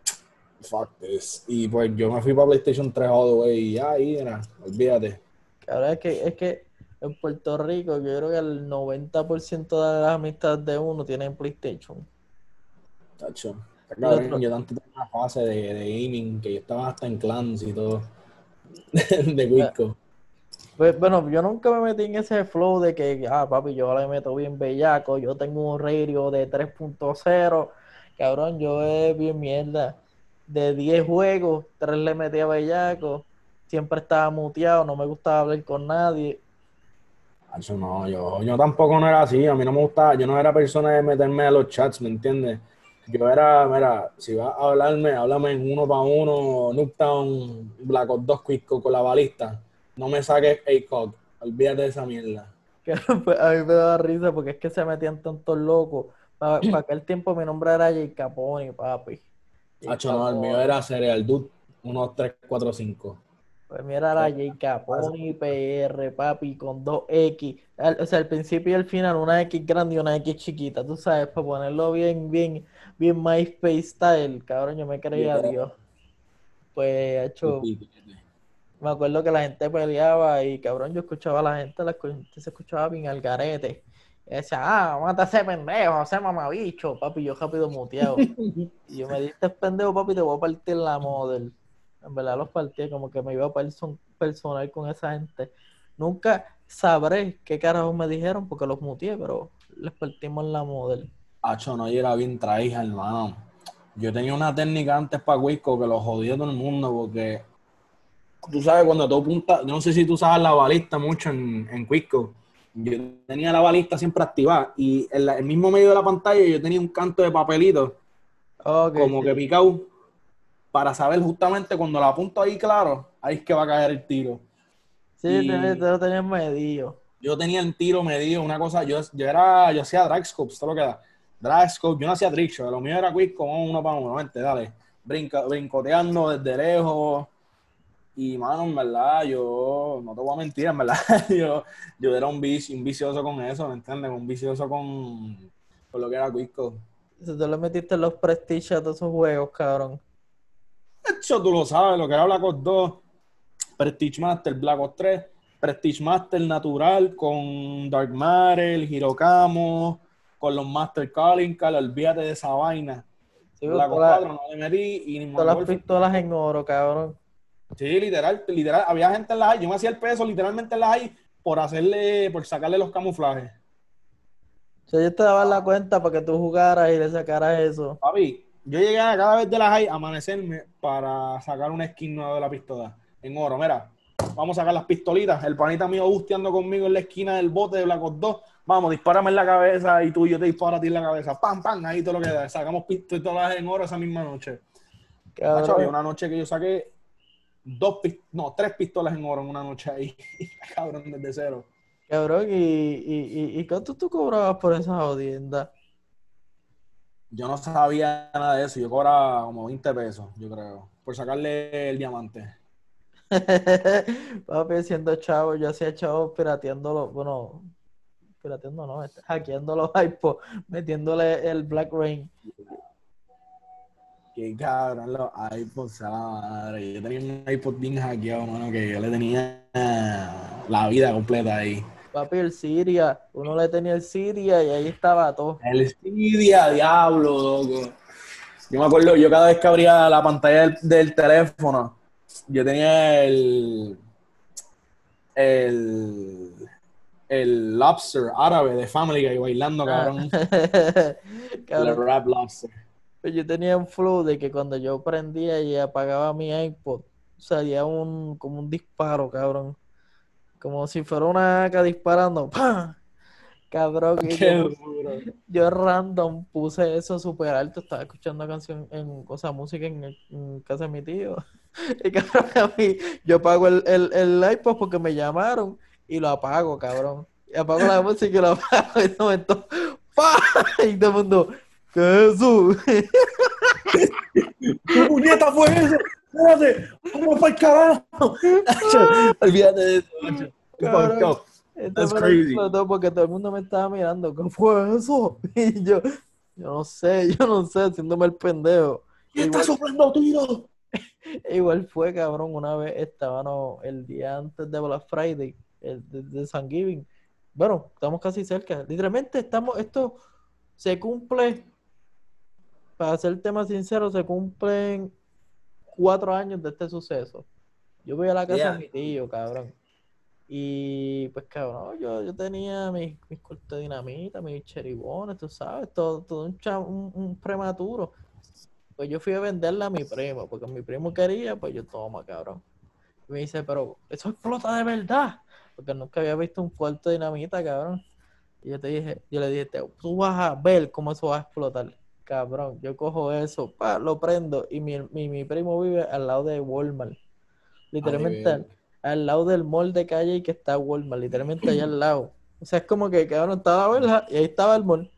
fuck this. Y pues yo me fui para PlayStation 3 all the way, y ahí era, olvídate. Cabrón, es que, es que en Puerto Rico, yo creo que el 90% de las amistades de uno tienen PlayStation. Tacho. Yo tanto tengo una fase de, de, gaming que yo estaba hasta en clans y todo. de Wisco. Pues, bueno, yo nunca me metí en ese flow de que, ah, papi, yo le meto bien bellaco, yo tengo un radio de 3.0, cabrón, yo es bien mierda. De 10 juegos, 3 le metí a bellaco, siempre estaba muteado, no me gustaba hablar con nadie. Eso no, yo, yo tampoco no era así, a mí no me gustaba, yo no era persona de meterme a los chats, ¿me entiendes? Yo era, mira, si vas a hablarme, háblame en uno para uno, Nooktown, Black Ops 2 Quisco con la balista. No me saques ACOG, olvídate de esa mierda. A mí me daba risa porque es que se metían tantos locos. Para, aquel tiempo mi nombre era Jay Capone, papi. Hacho, no, el mío era Cereal Dude 1, 3, 4, 5. Pues mira la J Capone PR, papi, con dos X. O sea, al principio y al final, una X grande y una X chiquita, tú sabes, para ponerlo bien, bien, bien MySpace style, cabrón, yo me creía Dios. Pues, hecho, me acuerdo que la gente peleaba y, cabrón, yo escuchaba a la gente, la gente se escuchaba bien al garete. Y decía, ah, mata ese pendejo, ese mamabicho, papi, yo rápido muteado. y yo me diste pendejo, papi, te voy a partir la model en verdad los partí como que me iba a person personal con esa gente. Nunca sabré qué carajo me dijeron porque los muteé, pero les partimos la model. Hacho, no, yo era bien traída, hermano. Yo tenía una técnica antes para Wisco que lo jodía todo el mundo porque tú sabes cuando tú apuntas, yo no sé si tú sabes la balista mucho en, en Quisco. Yo tenía la balista siempre activada y en el mismo medio de la pantalla yo tenía un canto de papelito como que picado para saber justamente cuando la apunto ahí claro, ahí es que va a caer el tiro. Sí, te, lo tenías medido. Yo tenía el tiro medido, una cosa, yo, yo era, yo hacía drag scopes, todo lo que da. Drag scope, yo no hacía trickshot, lo mío era quick uno para uno, vente, dale. Brinca, brincoteando desde lejos. Y, mano, en verdad, yo, no te voy a mentir, en verdad, yo, yo era un, vicioso con eso, ¿me entiendes? Un vicioso con, con lo que era Quisco. Si tú le metiste los prestige a todos esos juegos, cabrón. Eso tú lo sabes, lo que era Black Ops 2, Prestige Master, Black Ops 3, Prestige Master natural con Dark Matter, Hirokamo, con los Master Calling, Call, olvídate de esa vaina. Black Ops 4 no le metí y ni Todas las pistolas en oro, cabrón. Sí, literal, literal. Había gente en la high, yo me hacía el peso literalmente en la high por hacerle, por sacarle los camuflajes. O sea, yo te daba la cuenta para que tú jugaras y le sacaras eso. Papi, yo llegué a cada vez de la high a amanecerme para sacar una skin nueva de la pistola en oro. Mira, vamos a sacar las pistolitas. El panita mío busteando conmigo en la esquina del bote de Black Ops 2. Vamos, dispárame en la cabeza y tú y yo te disparo a ti en la cabeza. Pam, pam, ahí todo lo que da. Sacamos pistolas en oro esa misma noche. Macho, había una noche que yo saqué dos, no, tres pistolas en oro en una noche ahí. Cabrón, desde cero. Cabrón, ¿y, y, y, cuánto tú cobrabas por esa audiencia? Yo no sabía nada de eso. Yo cobraba como 20 pesos, yo creo, por sacarle el diamante. Papi, siendo chavo, yo hacía chavo pirateándolo, bueno, pirateando no, este, hackeando los iPods, metiéndole el Black Rain. Qué cabrón los iPods, madre. Yo tenía un iPod bien hackeado, mano, que yo le tenía la vida completa ahí. Papi, el Siria. Uno le tenía el Siria y ahí estaba todo. El Siria, diablo, loco. Yo me acuerdo, yo cada vez que abría la pantalla del, teléfono, yo tenía el. El. El lobster árabe de Family Guy bailando, cabrón. El rap lobster. Pues yo tenía un flow de que cuando yo prendía y apagaba mi iPod, salía un, como un disparo, cabrón. Como si fuera una AK disparando. ¡Pam! Cabrón, yo, yo, random puse eso súper alto. Estaba escuchando canción en cosa música en, casa de mi tío. Y cabrón, a mí, yo apago el, el, el iPod porque me llamaron y lo apago, cabrón. Y apago la música y lo apago. Y de momento, ¡pam! Y todo el mundo, ¿qué es eso? ¿Qué puñeta fue eso? Espérate, vamos para el carajo. Olvídate de eso, macho. That's crazy. Porque todo el mundo me estaba mirando, ¿qué fue eso? Y yo, yo no sé, yo no sé, haciéndome el pendejo. ¿Y está soplando tiro? Igual fue, cabrón, una vez estábamos el día antes de Black Friday, el de, de San Giving. Bueno, estamos casi cerca. Literalmente estamos, esto se cumple, para ser tema sincero, se cumplen cuatro años de este suceso. Yo voy a la casa de mi tío, cabrón. Y pues cabrón, yo, yo tenía mis, mis cortes de dinamita, mis cheribones, tú sabes, todo, todo un, cha- un, un prematuro. Pues yo fui a venderla a mi primo, porque mi primo quería, pues yo toma, cabrón. Y me dice, pero eso explota de verdad, porque nunca había visto un corte de dinamita, cabrón. Y yo te dije, yo le dije, "Te- tú vas a ver cómo eso va a explotar. Cabrón, yo cojo eso, pa, lo prendo, y mi, mi, mi primo vive al lado de Walmart. Literalmente al, al lado del mall de calle y que está Walmart, literalmente allá al lado. O sea, es como que cabrón estaba la verja y ahí estaba el mall.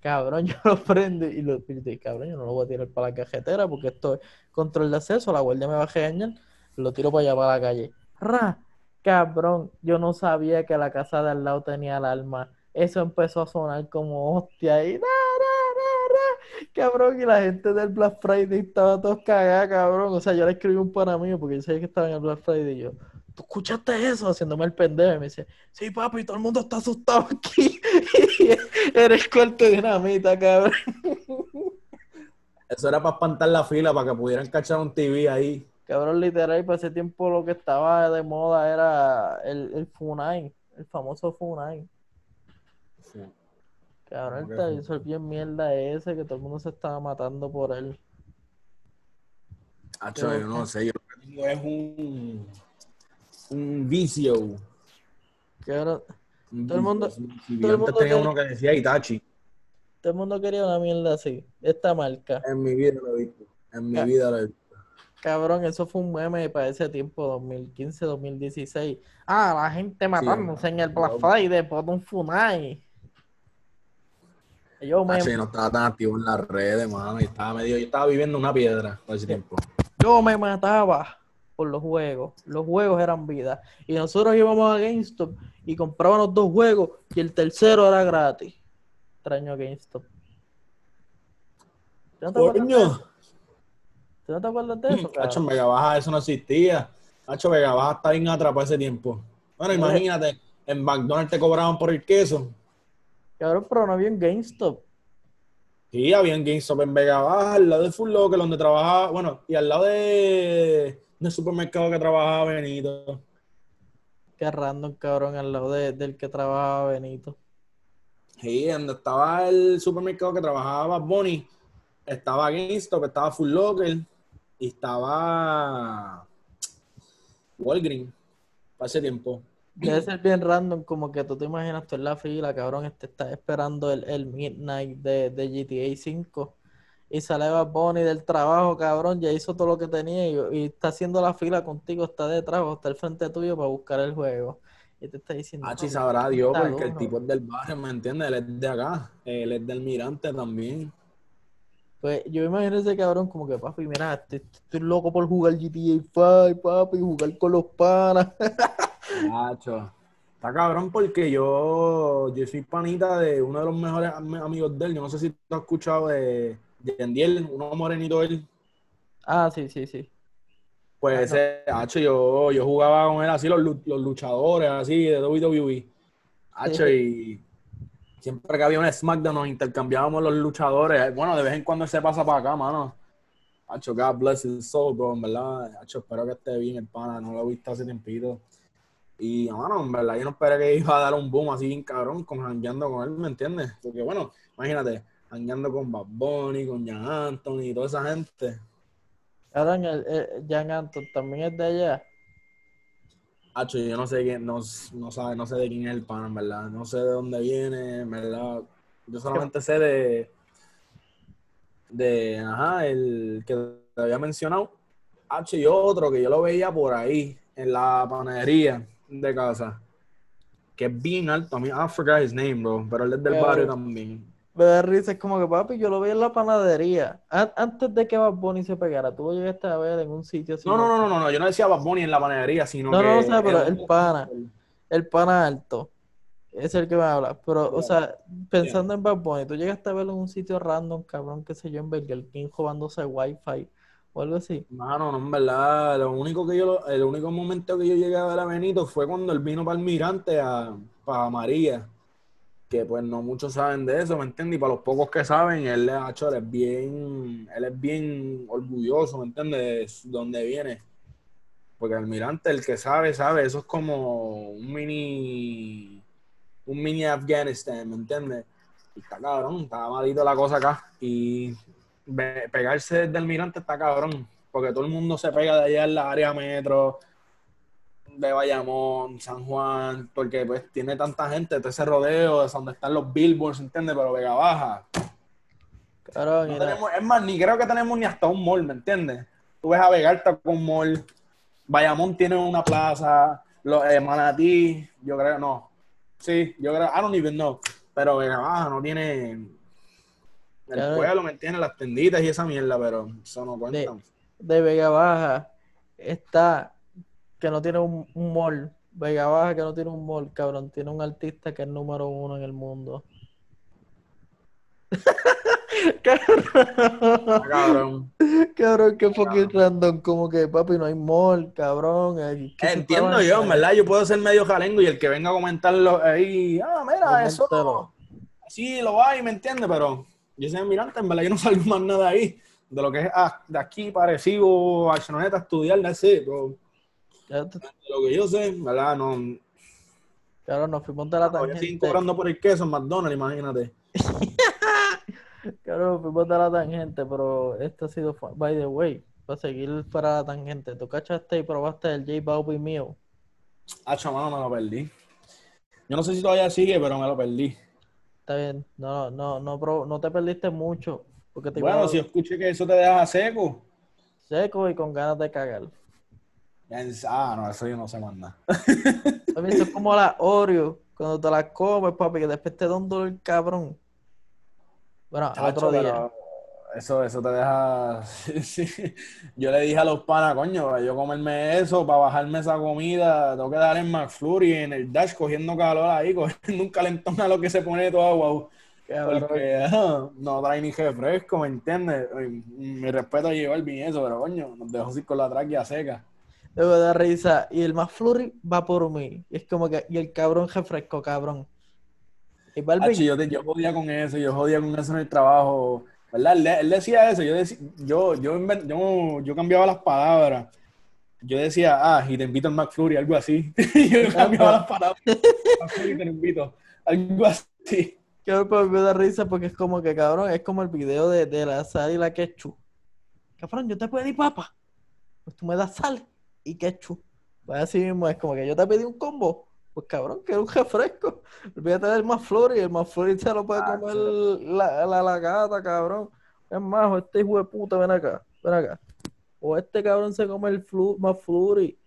Cabrón, yo lo prendo y lo y dije, cabrón, yo no lo voy a tirar para la cajetera porque esto es control de acceso, la guardia me va a regañar, lo tiro para allá para la calle. Ra, cabrón, yo no sabía que la casa de al lado tenía alarma. Eso empezó a sonar como hostia y ra. Cabrón, y la gente del Black Friday estaba todos cagada, cabrón. O sea, yo le escribí un pana mío porque yo sabía que estaba en el Black Friday y yo, ¿tú escuchaste eso? Haciéndome el pendejo. Y me dice, sí, papi, todo el mundo está asustado aquí. Eres corte de dinamita, cabrón. Eso era para espantar la fila, para que pudieran cachar un TV ahí. Cabrón, literal, y para ese tiempo lo que estaba de moda era el, el Funai, el famoso Funai. Cabrón, ¿Cómo el televisor bien mierda ese, que todo el mundo se estaba matando por él. Hacho, yo no sé, yo lo que tengo es un, un vicio. Cabrón, Un Todo el mundo- vicio. Si todo el mundo tenía uno que decía Itachi. todo el mundo quería una mierda así, esta marca. En mi vida lo he visto. En mi vida lo he visto. Cabrón, eso fue un meme para ese tiempo, 2015, 2016. Ah, la gente matándose en el Black Friday por un Funai. Yo me, no estaba tan activo en las redes, mano. Y estaba medio, yo estaba viviendo una piedra por ese tiempo. yo me mataba por los juegos. Los juegos eran vida. Y nosotros íbamos a GameStop y comprábamos dos juegos y el tercero era gratis. Extraño GameStop. ¿Tú no te acuerdas de eso? Coño. ¿Tú no te acuerdas de eso, Hacho, Vega Baja eso no existía. Hacho, Vega Baja está bien atrapado ese tiempo. Bueno, imagínate, en McDonald's te cobraban por el queso. Cabrón, pero no había un GameStop. Sí, había en GameStop en Vega Baja, al lado de Full Locker, donde trabajaba, bueno, y al lado de, del supermercado que trabajaba Benito. Qué random, cabrón, al lado de- del que trabajaba Benito. Sí, donde estaba el supermercado que trabajaba Bunny, estaba GameStop, estaba Full Locker y estaba Walgreens para ese tiempo. Debe ser bien random, como que tú te imaginas tú en la fila, cabrón, este está esperando el, el midnight de, de GTA 5 y sale Bad Bunny del trabajo, cabrón, ya hizo todo lo que tenía y, y está haciendo la fila contigo, está detrás o está al frente tuyo para buscar el juego. Y te está diciendo, Ah, sí, "No, sabrá Dios, porque el duro". tipo es del barrio, ¿me entiendes? Él es de acá, él es del Mirante también. Pues yo me imagino ese cabrón como que, papi, mira, estoy, estoy loco por jugar GTA 5, papi, jugar con los panas. Nacho. Está cabrón porque yo, yo soy panita de uno de los mejores am- amigos de él. Yo no sé si tú has escuchado de, de Yandiel, uno morenito de él. Ah, sí, sí, sí. Pues ese, hacho, yo, yo jugaba con él así, los, los luchadores, así, de WWE. Hacho, y siempre que había un SmackDown nos intercambiábamos los luchadores. Bueno, de vez en cuando él se pasa para acá, mano. Hacho, God bless his soul, bro, en verdad. Hacho, espero que esté bien el pana, no lo he visto hace tiempito. Y, mano, en verdad, yo no esperé que iba a dar un boom así bien cabrón, con jangueando con él, ¿me entiendes? Porque, bueno, imagínate, jangueando con Bad Bunny, con Jan Anthony y toda esa gente. Cabrón, el, el Jan Anton también es de allá. Hacho, yo no sé quién, no, no sabe, no sé de quién es el pan, en verdad. No sé de dónde viene, en verdad. Yo solamente sé de, de, ajá, el que te había mencionado. Hacho y otro que yo lo veía por ahí, en la panadería de casa. Que es bien alto. A mí, I forgot his name, bro. Pero él es del Pero- barrio también. Me da risa, es como que papi, yo lo vi en la panadería. An- antes de que Bad Bunny se pegara, tú lo llegaste a ver en un sitio así. No, no, no, no, no, yo no decía Bad Bunny en la panadería, sino No, que... no, o sea, pero el pana. El pana alto. Es el que me habla. Pero, o sea, pensando en Bad Bunny, tú llegaste a verlo en un sitio random, cabrón, qué sé yo, en Burger King, robándose Wi-Fi o algo así. Mano, no, en verdad, lo único que yo, el único momento que yo llegué a ver a Benito fue cuando él vino para Almirante, a, para María, que pues no muchos saben de eso, ¿me entiendes? Y para los pocos que saben, él, es bien, él es bien orgulloso, ¿me entiendes? De donde viene. Porque Almirante, el que sabe, sabe, eso es como un mini, un mini Afghanistan, ¿me entiendes? Y está cabrón, está malito la cosa acá. Y pegarse desde Almirante está cabrón, porque todo el mundo se pega de allá en la área metro, de Bayamón, San Juan, porque pues tiene tanta gente, todo ese rodeo, es donde están los billboards, ¿entiendes? Pero Vega Baja. No tenemos- es más, ni creo que tenemos ni hasta un mall, ¿me entiendes? Tú ves a Vega Alta con un mall, Bayamón tiene una plaza, los, eh, Manatí, yo creo, no. Sí, yo creo, I don't even know. Pero Vega Baja no tiene el Claro. pueblo, ¿me entiendes? Las tenditas y esa mierda, pero eso no cuenta. de, de Vega Baja está que no tiene un, un mall. Vega Baja que no tiene un mall, cabrón. Tiene un artista que es número uno en el mundo. cabrón, Ah, cabrón. cabrón, qué fucking random. Como que, papi, no hay mall, cabrón. ay, ¿qué se Entiendo yo, en verdad, yo puedo ser medio jalengo y el que venga a comentarlo ahí, ah, mira, eso sí lo hay, ¿me entiendes? Pero yo soy mirante, en verdad yo no salgo más nada ahí. De lo que es de aquí parecido a Barceloneta, estudiar, bro. Ya te- De lo que yo sé, en verdad, no. Cabrón, nos fuimos de la Voy a seguir tangente. cobrando por el queso en McDonald's, imagínate. Cabrón, nos fuimos de la tangente, pero esto ha sido, by the way, para seguir para la tangente. ¿Tú cachaste y probaste el J Balvin mío? Ah, mano, me lo perdí. Yo no sé si todavía sigue, pero me lo perdí. Está bien, no, no, no, bro, no te perdiste mucho, porque te Bueno, si escuché que eso te deja seco. seco y con ganas de cagar. Ah, no, eso yo no sé más nada. Eso es como la Oreo, cuando te la comes, papi, que después te da un dolor cabrón. Bueno, Chacho, otro día. pero Eso, eso te deja. Sí. Yo le dije a los panas, coño, para yo comerme eso, para bajarme esa comida, tengo que dar en McFlurry, en el dash, cogiendo calor ahí, cogiendo un calentón a lo que se pone todo agua. Porque ah, no trae ni refresco, ¿me entiendes? Mi respeto a llevar bien eso, pero coño, nos dejó así con la tráquea seca. Me da risa. Y el más flurry va por mí. Es como que, y el cabrón refresco, cabrón. Y yo, te- yo jodía con eso, yo jodía con eso en el trabajo, ¿verdad? Él, él decía eso, yo, deci- yo, yo, yo, yo cambiaba las palabras. Yo decía, ah, y te invito al McFlurry, algo así. Y yo cambiaba las palabras. McFlurry, te invito, algo así. pero me da risa porque es como que, cabrón, es como el video de, de la sal y la ketchup. Cabrón, yo te pedí papa. Pues tú me das sal y ketchup. Pues así mismo es como que yo te pedí un combo. Pues cabrón, que era un refresco. Olvídate del más flurry. El más flurry se lo puede Ah, comer la, la, la gata, cabrón. Es más, este hijo de puta, ven acá, ven acá. O este cabrón se come el flu, más flurry.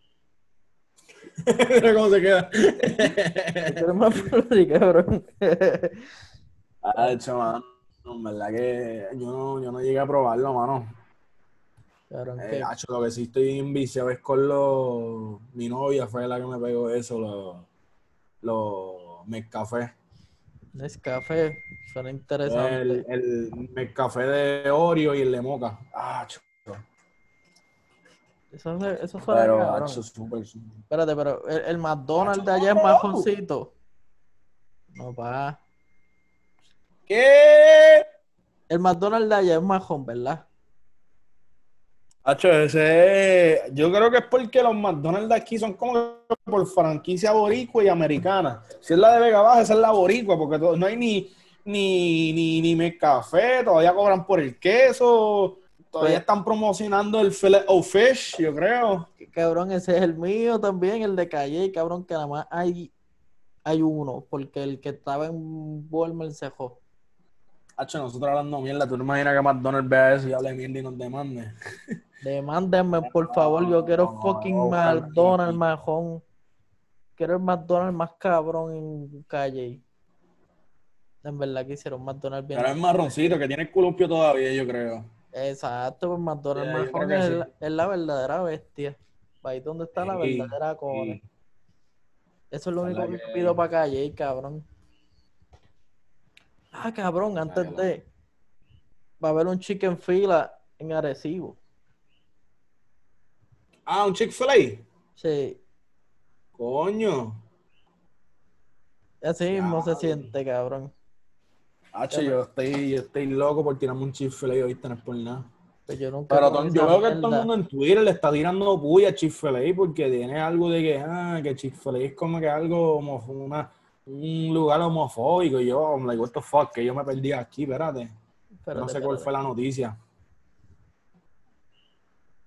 Mira cómo se queda. El más flurry, cabrón. Hacho, mano, en verdad que yo no, yo no llegué a probarlo, mano. cabrón, Eh, hacho, lo que sí estoy enviciado es con los... Mi novia fue la que me pegó eso, los... Los Nescafé. Nescafé, suena interesante. El, el Nescafé de Oreo y el de Moca. Ah, chu- Eso, eso suena pero, súper. Espérate, pero el, el McDonald's de allá es majoncito. No, pa. ¿Qué? El McDonald's de allá es majón, ¿verdad? Hacho, ese es- Yo creo que es porque los McDonald's de aquí son como por franquicia boricua y americana. Si es la de Vega Baja, esa es la boricua, porque no hay ni, ni, ni, ni café, todavía cobran por el queso, todavía Pues- están promocionando el filet o fish, yo creo. Cabrón, ese es el mío también, el de Calle, cabrón, que nada más hay, hay uno, porque el que estaba en Walmart se. Hacho, nosotros hablando mierda, tú no imaginas que McDonald's vea eso y hable mierda y nos demande. Demándenme, por favor, yo quiero no, fucking no, McDonald's, majón. Quiero el McDonald's más cabrón en Calle. En verdad que hicieron McDonald's bien. Pero es marroncito, que tiene el columpio todavía, yo creo. Exacto, pues McDonald's Yeah, que es, sí. la, es la verdadera bestia. Ahí donde está la verdadera cone. sí. Eso es lo único que que- pido para calle, cabrón. Ah, cabrón, antes de. Va a haber un chicken fila en Arecibo. Ah, un Chick-fil-A. Sí, Coño. así mismo se siente, cabrón. Hacho, yo estoy, yo estoy loco por tirarme un Chick-fil-A ahorita, no es por nada. Pues yo nunca Pero todo- yo veo que todo el mundo en Twitter le está tirando puya a Chick-fil-A porque tiene algo de que, ah, que Chick-fil-A es como que algo, homo- una, un lugar homofóbico. Y yo, I'm like, what the fuck, que yo me perdí aquí, espérate. Espérate, no sé cuál espérate. fue la noticia.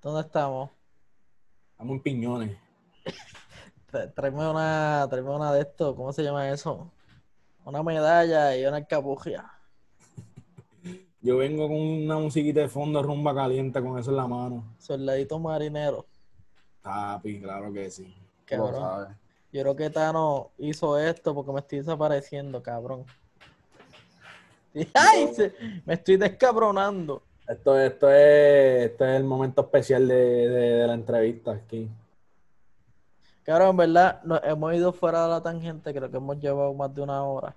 ¿Dónde estamos? Estamos en piñones. Tráeme una, tráeme una de estos, ¿cómo se llama eso? Una medalla y una capugia. Yo vengo con una musiquita de fondo, rumba caliente, con eso en la mano. Soldadito marinero. Papi, claro que sí. Lo Cabrón. Yo creo que Tano hizo esto porque me estoy desapareciendo, cabrón. ¡Ay! se- me estoy descabronando. Esto, esto, es, esto es el momento especial de, de- de la entrevista aquí. Cabrón, en verdad, nos hemos ido fuera de la tangente, creo que hemos llevado más de una hora.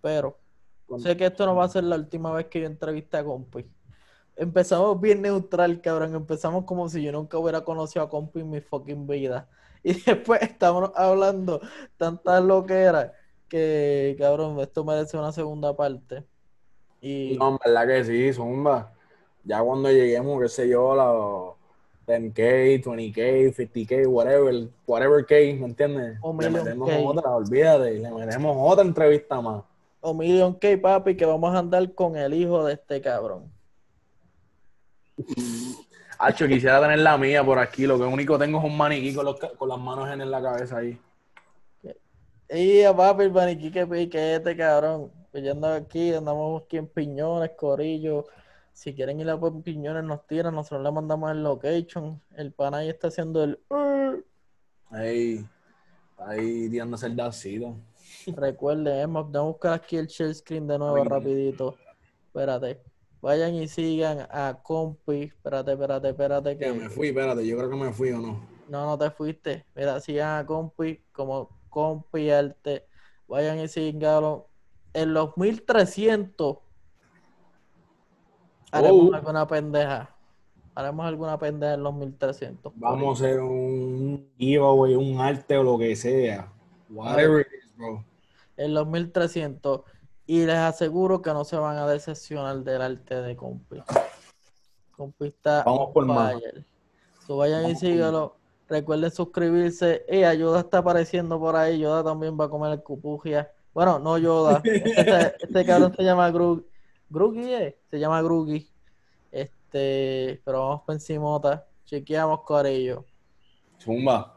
Pero sé que esto no va a ser la última vez que yo entreviste a Compi. Empezamos bien neutral, cabrón. Empezamos como si yo nunca hubiera conocido a Compi en mi fucking vida. Y después estamos hablando tantas loqueras que, cabrón, esto merece una segunda parte. Y No, en verdad que sí, Zumba. Ya cuando lleguemos, qué sé yo, la 10K, 20K, 50K, whatever, whatever K, ¿me entiendes? O Le metemos K. otra, olvídate, le metemos otra entrevista más. o Million K, papi, que vamos a andar con el hijo de este cabrón. Hacho, quisiera tener la mía por aquí, lo que único tengo es un maniquí con, los con las manos en la cabeza ahí. Y papi, el maniquí que piquete, cabrón. Pues yo ando aquí, andamos aquí en Piñones, Corillo. Si quieren ir a por Piñones, nos tiran, nosotros le mandamos el location. El pana ahí está haciendo el. "Uh". Ahí, ahí tirándose el dacito. Recuerden, eh, vamos a buscar aquí el share screen de nuevo Ay. rapidito. Espérate. Vayan y sigan a Compi. Espérate, espérate, espérate. Que me fui, espérate, yo creo que me fui o no. No, no te fuiste. Mira, sigan a Compi como Compi Arte. Vayan y síganlo. En los 1300 haremos Oh. alguna pendeja. Haremos alguna pendeja en los 1300. Vamos a hacer un giveaway, un arte o lo que sea. Whatever it is, bro. En los 1300. Y les aseguro que no se van a decepcionar del arte de Compi. Compi está Vamos por más. So, vayan y Vamos síguelo. Recuerden suscribirse. Y Yoda está apareciendo por ahí. Yoda también va a comer el cupugia. Bueno, no Yoda. Este, este cabrón se llama Grug. Grugi, eh? Se llama Grugi. Este, pero vamos por encimota. Chequeamos, Corillo. Zumba.